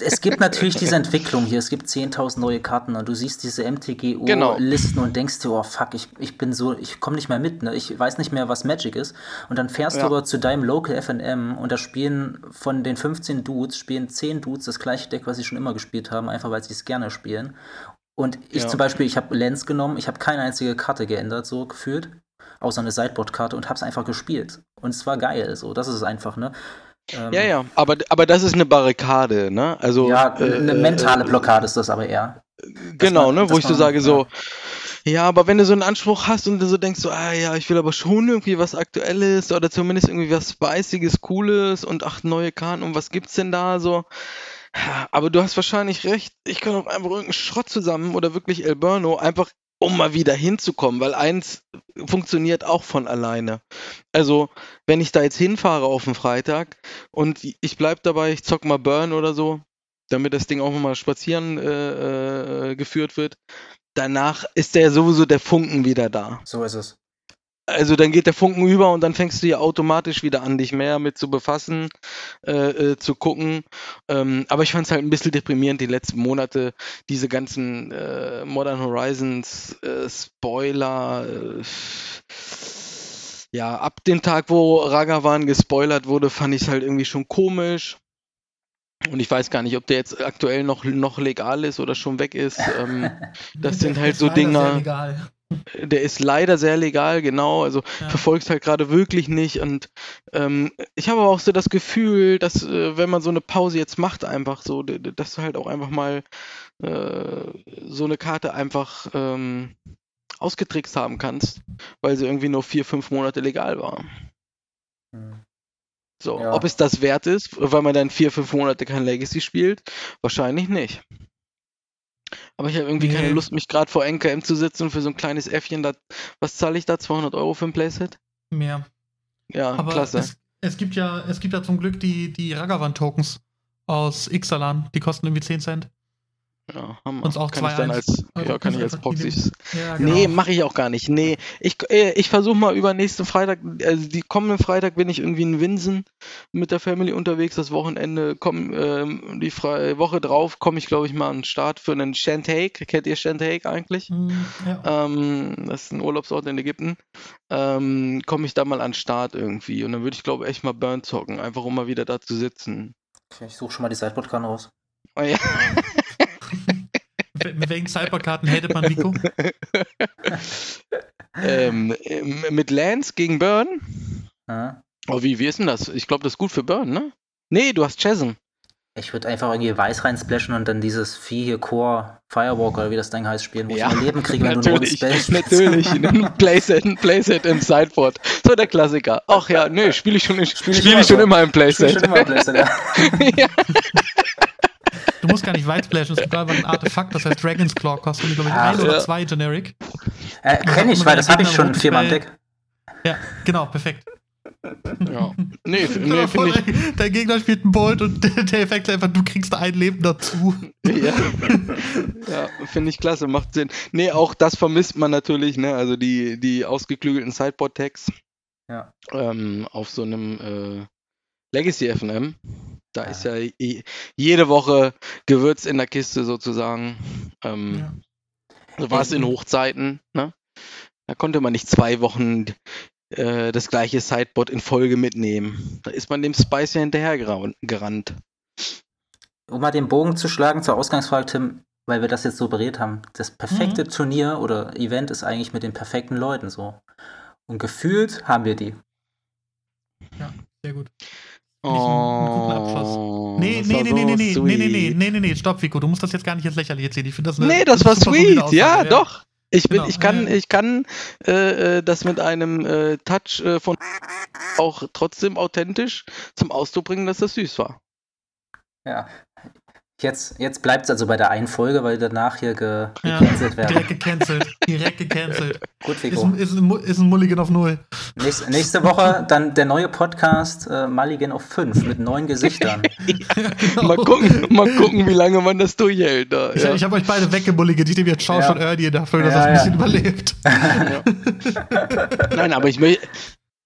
Es gibt natürlich diese Entwicklung hier. Es gibt 10.000 neue Karten und du siehst diese Genau. MTGO-Listen und denkst dir, oh fuck, ich, ich bin so, ich komme nicht mehr mit. Ne? Ich weiß nicht mehr, was Magic ist. Und dann fährst Ja. du aber zu deinem Local FNM und da spielen von den 15 Dudes, spielen 10 Dudes das gleiche Deck, was sie schon immer gespielt haben, einfach weil sie es gerne spielen. Und ich Ja. zum Beispiel, ich habe Lens genommen, ich habe keine einzige Karte geändert, so gefühlt, außer eine Sideboard-Karte und habe es einfach gespielt. Und es war geil, so. Das ist es einfach, ne? Ähm, Ja, ja, aber, aber das ist eine Barrikade, ne? Also, Ja, äh, eine äh, mentale Blockade ist das aber eher. Genau, man- ne, wo ich so sage, so, ja, aber wenn du so einen Anspruch hast und du so denkst, so, ah ja, ich will aber schon irgendwie was Aktuelles oder zumindest irgendwie was Spicyes, Cooles und ach, neue Karten und was gibt's denn da so? Ja, Aber du hast wahrscheinlich recht, ich kann auch einfach irgendeinen Schrott zusammen oder wirklich El Burno, einfach um mal wieder hinzukommen, weil eins funktioniert auch von alleine. Also, wenn ich da jetzt hinfahre auf den Freitag und ich bleib dabei, ich zock mal Burn oder so, damit das Ding auch mal spazieren äh, äh, geführt wird, danach ist der sowieso der Funken wieder da. So ist es. Also dann geht der Funken über und dann fängst du ja automatisch wieder an, dich mehr mit zu befassen, äh, äh, zu gucken. Ähm, aber ich fand es halt ein bisschen deprimierend, die letzten Monate, diese ganzen äh, Modern Horizons äh, Spoiler. Äh, ja, ab dem Tag, wo Ragavan gespoilert wurde, fand ich es halt irgendwie schon komisch. Und ich weiß gar nicht, ob der jetzt aktuell noch, noch legal ist oder schon weg ist. Ähm, <laughs> das sind halt so Ist leider Dinger- sehr legal. Der ist leider sehr legal, genau. Also Ja. verfolgst halt gerade wirklich nicht. Und ähm, ich habe auch so das Gefühl, dass äh, wenn man so eine Pause jetzt macht, einfach so, dass du halt auch einfach mal äh, so eine Karte einfach ähm, ausgetrickst haben kannst, weil sie irgendwie nur vier, fünf Monate legal war. Hm. So, Ja. ob es das wert ist, weil man dann vier, fünf Monate kein Legacy spielt, wahrscheinlich nicht. Aber ich habe irgendwie Nee. keine Lust, mich gerade vor NKM zu sitzen und für so ein kleines Äffchen, da, was zahle ich da? 200 Euro für ein Playset? Mehr. Ja, Aber klasse. es, es gibt ja, es gibt ja zum Glück die, die Ragavan-Tokens aus Ixalan, die kosten irgendwie 10 Cent. Ja, Hammer. Uns auch kann ich dann 2-1. als, ja, kann ich als Proxys. Ja, Nee, mache ich auch gar nicht. Nee, ich, äh, ich versuche mal über nächsten Freitag, also die kommenden Freitag bin ich irgendwie in Winsen mit der Family unterwegs. Das Wochenende, komm, ähm, die Fre Woche drauf komme ich, glaube ich, mal an den Start für einen Shantake. Kennt ihr Shantake eigentlich? Hm, ja. Ähm, das ist ein Urlaubsort in Ägypten. Ähm, komme ich da mal an den Start irgendwie. Und dann würde ich, glaube ich, echt mal Burn zocken, einfach um mal wieder da zu sitzen. Okay, ich suche schon mal die Sideboard-Karten raus. Oh, ja. <laughs> Mit welchen Cyberkarten hatet man Nico? ähm, mit Lance gegen Burn? Ja. Oh, wie, wie ist denn das? Ich glaube, das ist gut für Burn, ne? Nee, du hast Chasm. Ich würde einfach irgendwie Weiß reinsplashen und dann dieses Vieh hier Core Firewalker, oder wie das Ding heißt, spielen, wo Ja, ich mehr Leben kriege, wenn <laughs> du Natürlich, spielst. natürlich. <laughs> Ein Playset, ein Playset im Sideboard. So der Klassiker. Ach ja, nee, spiele ich schon, spiel ich ich immer schon immer im Ich spiel Playset. schon immer Playset, ja. <laughs> ja. Du musst gar nicht weit splashen, es gibt einfach ein Artefakt, das heißt Dragon's Claw, kostet glaube ich Ach, ein oder ja. zwei Generic. Äh, Kenn ich, weil das habe ich schon viermal im Deck. Ja, genau, perfekt. ja. Nee, nee finde ich. dein, dein Gegner spielt einen Bolt und <laughs> der, der Effekt ist einfach, du kriegst ein Leben dazu. Ja, ja finde ich klasse, macht Sinn. Nee, auch das vermisst man natürlich, ne? Also die, die ausgeklügelten Sideboard-Tags Ja. ähm, auf so einem äh, Legacy FNM. Da Ja. ist ja je, jede Woche Gewürz in der Kiste sozusagen. Ähm, Ja. So war es in Hochzeiten, ne? Da konnte man nicht zwei Wochen äh, das gleiche Sideboard in Folge mitnehmen. Da ist man dem Spice ja hinterher gera- gerannt. Um mal den Bogen zu schlagen zur Ausgangsfrage, Tim, weil wir das jetzt so berät haben. Das perfekte Turnier oder Event ist eigentlich mit den perfekten Leuten so. Und gefühlt haben wir die. Sehr gut. Ich einen- einen guten Abschluss. Oh, Nee, das nee, war nee, so nee, nee, nee, nee, nee, nee, sweet. nee, nee, nee, stopp, Vico, du musst das jetzt gar nicht ins Lächerliche ziehen. Ich finde das eine Nee, das war super solide sweet. Aussage, Ja, doch. Ich, bin, Genau, ich kann, ja, ja. ich kann äh, äh, das mit einem äh, Touch äh, von auch trotzdem authentisch zum Ausdruck bringen, dass das süß war. Ja. Jetzt, jetzt bleibt es also bei der einen Folge, weil danach hier ge gecancelt werden. Direkt gecancelt. Direkt gecancelt. <laughs> Gut, Ist, ein- ist, ein Mu- ist ein Mulligan auf Null. Nächste, nächste Woche dann der neue Podcast äh, Mulligan auf 5 mit neuen Gesichtern. <laughs> Mal gucken, mal gucken, wie lange man das durchhält. Da, Ich, ja. ich habe euch beide weggemulliget. Ich nehme jetzt Schau Ja. schon Ernie dafür, dass Ja, er ein ja. bisschen überlebt. <laughs> Nein, aber ich möchte.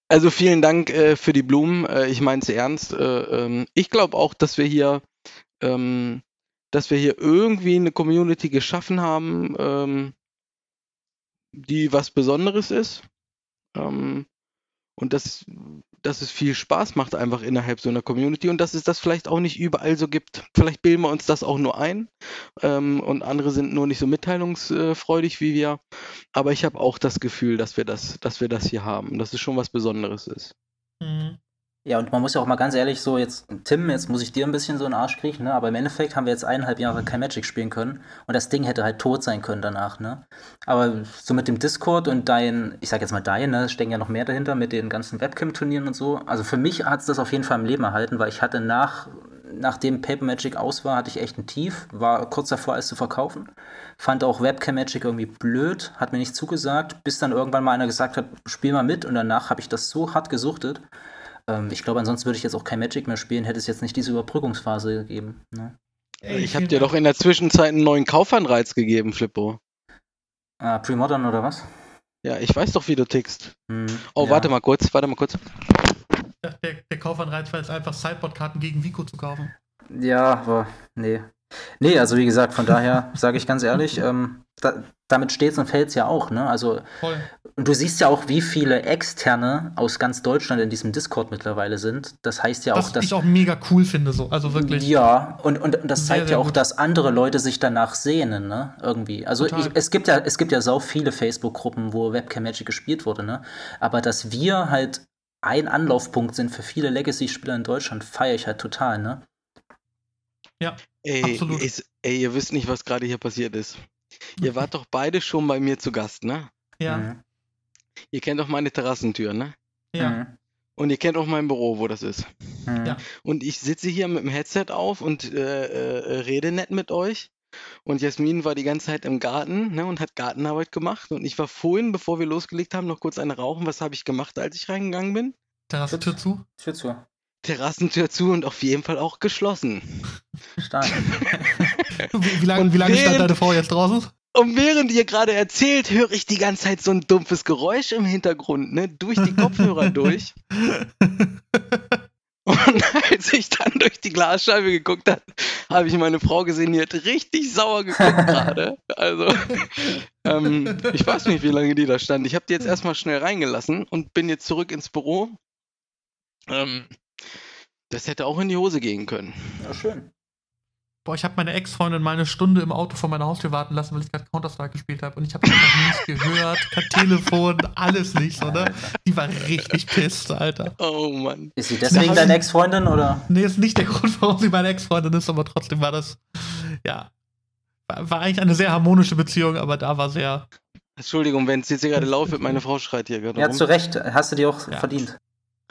Also vielen Dank äh, für die Blumen. Äh, ich meine es ernst. Äh, ähm, ich glaube auch, dass wir hier, ähm, dass wir hier irgendwie eine Community geschaffen haben, ähm, die was Besonderes ist. Ähm, und dass, dass es viel Spaß macht einfach innerhalb so einer Community und dass es das vielleicht auch nicht überall so gibt. Vielleicht bilden wir uns das auch nur ein ähm, und andere sind nur nicht so mitteilungsfreudig wie wir. Aber ich habe auch das Gefühl, dass wir das, dass wir das hier haben, dass es schon was Besonderes ist. Mhm. Ja, und man muss ja auch mal ganz ehrlich so jetzt, Tim, jetzt muss ich dir ein bisschen so in den Arsch kriechen, ne? Aber im Endeffekt haben wir jetzt eineinhalb Jahre kein Magic spielen können und das Ding hätte halt tot sein können danach, ne? Aber so mit dem Discord und dein, ich sag jetzt mal dein, ne, stecken ja noch mehr dahinter mit den ganzen Webcam-Turnieren und so. Also für mich hat es das auf jeden Fall im Leben erhalten, weil ich hatte nach, nachdem Paper Magic aus war, hatte ich echt ein Tief, war kurz davor, es zu verkaufen. Fand auch Webcam Magic irgendwie blöd, hat mir nicht zugesagt, bis dann irgendwann mal einer gesagt hat, spiel mal mit und danach habe ich das so hart gesuchtet. Ähm, ich glaube, ansonsten würde ich jetzt auch kein Magic mehr spielen, hätte es jetzt nicht diese Überbrückungsphase gegeben. Ne? Ich habe dir doch in der Zwischenzeit einen neuen Kaufanreiz gegeben, Flippo. Ah, Pre-Modern oder was? Ja, ich weiß doch, wie du tickst. Hm, Oh, ja. warte mal kurz, warte mal kurz. Der, der Kaufanreiz war jetzt einfach Sideboard-Karten gegen Vico zu kaufen. Ja, aber nee. Nee, also wie gesagt, von daher sage ich ganz ehrlich, <laughs> ähm, da, damit steht's und fällt's ja auch, ne? Also, Voll. und du siehst ja auch, wie viele Externe aus ganz Deutschland in diesem Discord mittlerweile sind. Das heißt ja Was auch, dass. ich auch mega cool finde, so. Also wirklich. Ja, und, und, und das Sehr, zeigt sehr ja auch, gut. dass andere Leute sich danach sehnen, ne? Irgendwie. Also ich, es gibt ja, es gibt ja sau viele Facebook-Gruppen, wo Webcam Magic gespielt wurde, ne? Aber dass wir halt ein Anlaufpunkt sind für viele Legacy-Spieler in Deutschland, feiere ich halt total, ne? Ey, Absolut. ist, ey, ihr wisst nicht, was gerade hier passiert ist. Ihr wart doch beide schon bei mir zu Gast, ne? Ja, Mhm. Ihr kennt doch meine Terrassentür, ne? ja. Mhm. Und ihr kennt auch mein Büro, wo das ist. Mhm. Ja. Und ich sitze hier mit dem Headset auf und äh, äh, rede nett mit euch. Und Jasmin war die ganze Zeit im Garten ne, und hat Gartenarbeit gemacht. Und ich war vorhin, bevor wir losgelegt haben, noch kurz eine rauchen. Was habe ich gemacht, als ich reingegangen bin? Terrassentür zu. Tür zu. Terrassentür zu und auf jeden Fall auch geschlossen. Stark. <laughs> Wie, wie lange Und wie lange stand während- deine Frau jetzt draußen? Und während ihr gerade erzählt, höre ich die ganze Zeit so ein dumpfes Geräusch im Hintergrund, ne? Durch die Kopfhörer <laughs> durch. Und als ich dann durch die Glasscheibe geguckt habe, habe ich meine Frau gesehen, die hat richtig sauer geguckt gerade. Also, ähm, ich weiß nicht, wie lange die da stand. Ich habe die jetzt erstmal schnell reingelassen und bin jetzt zurück ins Büro. Ähm, das hätte auch in die Hose gehen können. Ja, schön. Boah, ich habe meine Ex-Freundin mal eine Stunde im Auto vor meiner Haustür warten lassen, weil ich gerade Counter-Strike gespielt habe. Und ich habe einfach nichts gehört. Kein Telefon, alles nicht, so, ne? Die war richtig pisst, Alter. Oh Mann. Ist sie deswegen deine Ex-Freundin oder? Nee, ist nicht der Grund, warum sie meine Ex-Freundin ist, aber trotzdem war das, ja. War, war eigentlich eine sehr harmonische Beziehung, aber da war sehr. Entschuldigung, wenn es jetzt hier gerade wird, meine Frau schreit hier gerade Ja, rum. zu Recht. Hast du die auch Ja. verdient.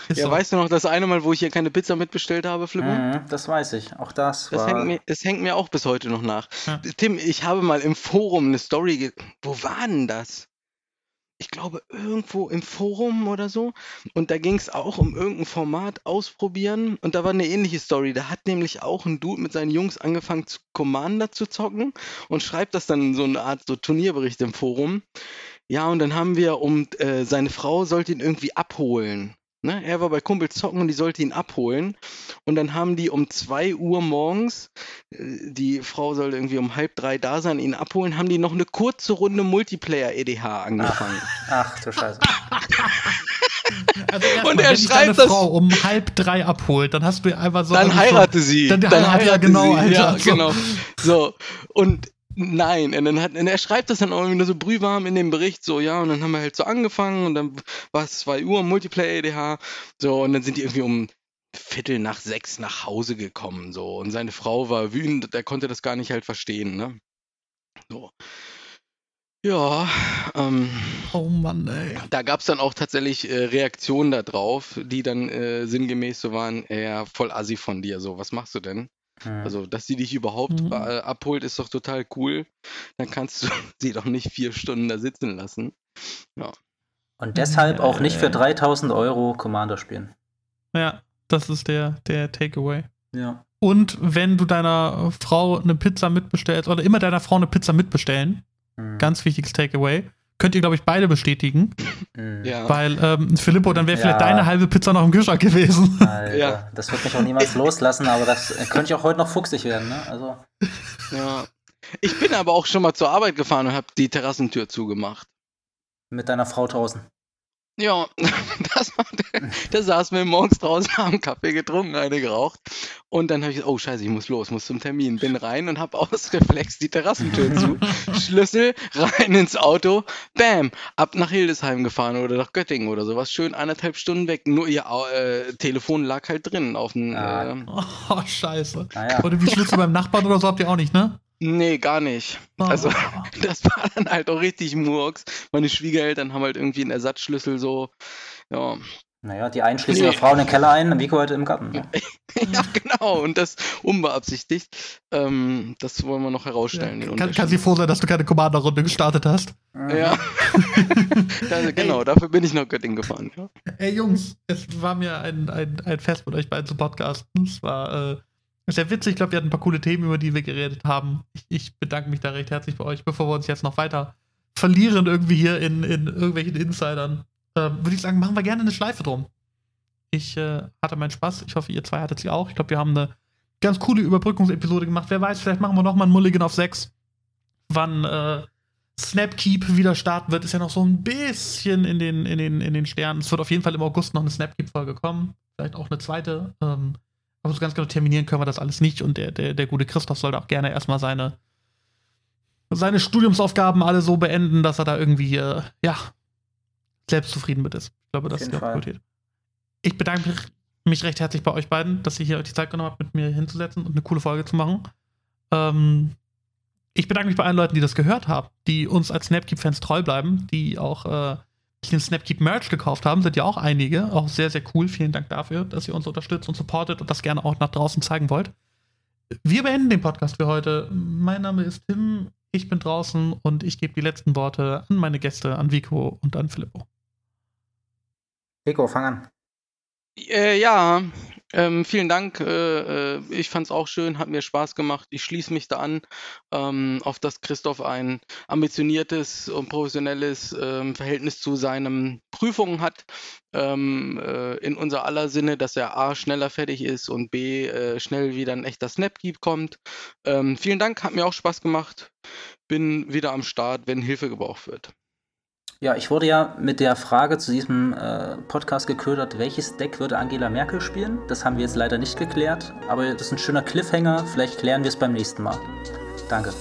Ja, so. weißt du noch das eine Mal, wo ich hier keine Pizza mitbestellt habe, Flippo? Mhm, das weiß ich. Auch das, Das war. hängt, mir, das hängt mir auch bis heute noch nach. Ja. Tim, ich habe mal im Forum eine Story. Ge Wo war denn das? Ich glaube, irgendwo im Forum oder so. Und da ging es auch um irgendein Format ausprobieren. Und da war eine ähnliche Story. Da hat nämlich auch ein Dude mit seinen Jungs angefangen, zu Commander zu zocken und schreibt das dann in so eine Art so Turnierbericht im Forum. Ja, und dann haben wir um, äh, seine Frau sollte ihn irgendwie abholen. Ne? Er war bei Kumpels zocken und die sollte ihn abholen. Und dann haben die um 2 Uhr morgens, äh, die Frau sollte irgendwie um halb drei da sein, ihn abholen, haben die noch eine kurze Runde Multiplayer-EDH angefangen. Ach du Scheiße. <laughs> Also Und er wenn dich schreibt deine das- Frau um halb drei abholt, dann hast du einfach so. dann also so- heirate sie. Dann Dann, heirate- ja, heirate genau, sie. Alter, Ja, so. genau. So. Und nein, und dann hat, und er schreibt das dann auch irgendwie nur so brühwarm in dem Bericht, so, ja, und dann haben wir halt so angefangen und dann war es 2 Uhr, Multiplayer-EDH, so, und dann sind die irgendwie um Viertel nach sechs nach Hause gekommen, so, und seine Frau war wütend, er konnte das gar nicht halt verstehen, ne? So. Ja, ähm, Oh Mann, ey. da gab es dann auch tatsächlich äh, Reaktionen darauf, die dann äh, sinngemäß so waren, ja, voll assi von dir, so, was machst du denn? Hm. Also, dass sie dich überhaupt mhm. abholt, ist doch total cool. Dann kannst du <laughs> sie doch nicht vier Stunden da sitzen lassen. Ja. Und deshalb auch nicht für 3000 Euro Commander spielen. Ja, das ist der, der Takeaway. Ja. Und wenn du deiner Frau eine Pizza mitbestellst, oder immer deiner Frau eine Pizza mitbestellen, mhm. ganz wichtiges Takeaway, könnt ihr, glaube ich, beide bestätigen. Mhm. Ja. Weil, ähm, Filippo, dann wäre ja. vielleicht deine halbe Pizza noch im Kühlschrank gewesen. <laughs> Alter, ja. Das wird mich auch niemals loslassen, aber das könnte ich auch heute noch fuchsig werden, ne? Also. Ja. Ich bin aber auch schon mal zur Arbeit gefahren und habe die Terrassentür zugemacht. Mit deiner Frau draußen. Ja, <laughs> das war der, da saßen wir morgens draußen, <laughs> haben Kaffee getrunken, eine geraucht. Und dann habe ich gesagt, oh scheiße, ich muss los, muss zum Termin. Bin rein und habe aus <laughs> Reflex die Terrassentür zu. Schlüssel rein ins Auto, bam, ab nach Hildesheim gefahren oder nach Göttingen oder sowas. Schön eineinhalb Stunden weg. Nur ihr äh, Telefon lag halt drin auf dem. Ah. Äh, oh, scheiße. Ah, Oder wie Schlüssel beim Nachbarn oder so habt ihr auch nicht, ne? Nee, gar nicht. Oh. Also, <laughs> das war dann halt auch richtig Murks. Meine Schwiegereltern haben halt irgendwie einen Ersatzschlüssel so, ja. Naja, die einen schließen nee. ihre Frau in den Keller ein, Vico heute im Garten. Ne? <laughs> ja, genau, und das unbeabsichtigt. Ähm, das wollen wir noch herausstellen. Ja, kann, kann sie froh sein, dass du keine Commander-Runde gestartet hast? Ja. <laughs> also, genau, Ey. dafür bin ich nach Göttingen gefahren. Ja. Ey, Jungs, es war mir ein, ein, ein Fest mit euch beiden zu podcasten. Es war äh, sehr witzig. Ich glaube, wir hatten ein paar coole Themen, über die wir geredet haben. Ich, ich, bedanke mich da recht herzlich bei euch. Bevor wir uns jetzt noch weiter verlieren, irgendwie hier in, in irgendwelchen Insidern, äh, würde ich sagen, machen wir gerne eine Schleife drum. Ich äh, hatte meinen Spaß. Ich hoffe, ihr zwei hattet sie auch. Ich glaube, wir haben eine ganz coole Überbrückungsepisode gemacht. Wer weiß, vielleicht machen wir noch mal einen Mulligan auf 6. Wann äh, Snapkeep wieder starten wird, ist ja noch so ein bisschen in den, in den, in den Sternen. Es wird auf jeden Fall im August noch eine Snapkeep-Folge kommen. Vielleicht auch eine zweite. Ähm, aber so ganz genau terminieren können wir das alles nicht und der, der, der gute Christoph sollte auch gerne erstmal seine, seine Studiumsaufgaben alle so beenden, dass er da irgendwie, äh, ja, selbstzufrieden mit ist. Ich glaube, das ist die Priorität. Ich bedanke mich, recht herzlich bei euch beiden, dass ihr hier die Zeit genommen habt, mit mir hinzusetzen und eine coole Folge zu machen. Ähm, ich bedanke mich bei allen Leuten, die das gehört haben, die uns als Snapkeep-Fans treu bleiben, die auch äh, die den Snapkeep Merch gekauft haben, sind ja auch einige. Auch sehr, sehr cool. Vielen Dank dafür, dass ihr uns unterstützt und supportet und das gerne auch nach draußen zeigen wollt. Wir beenden den Podcast für heute. Mein Name ist Tim, ich bin draußen und ich gebe die letzten Worte an meine Gäste, an Vico und an Filippo. Vico, fang an. Äh, ja, ähm, vielen Dank. Äh, äh, ich fand es auch schön, hat mir Spaß gemacht. Ich schließe mich da an, ähm, auf dass Christoph ein ambitioniertes und professionelles ähm, Verhältnis zu seinen Prüfungen hat. Ähm, äh, in unser aller Sinne, dass er A schneller fertig ist und B äh, schnell wieder ein echter Snapkeep kommt. Ähm, vielen Dank, hat mir auch Spaß gemacht. Bin wieder am Start, wenn Hilfe gebraucht wird. Ja, ich wurde ja mit der Frage zu diesem äh, Podcast geködert, welches Deck würde Angela Merkel spielen? Das haben wir jetzt leider nicht geklärt, aber das ist ein schöner Cliffhanger. Vielleicht klären wir es beim nächsten Mal. Danke.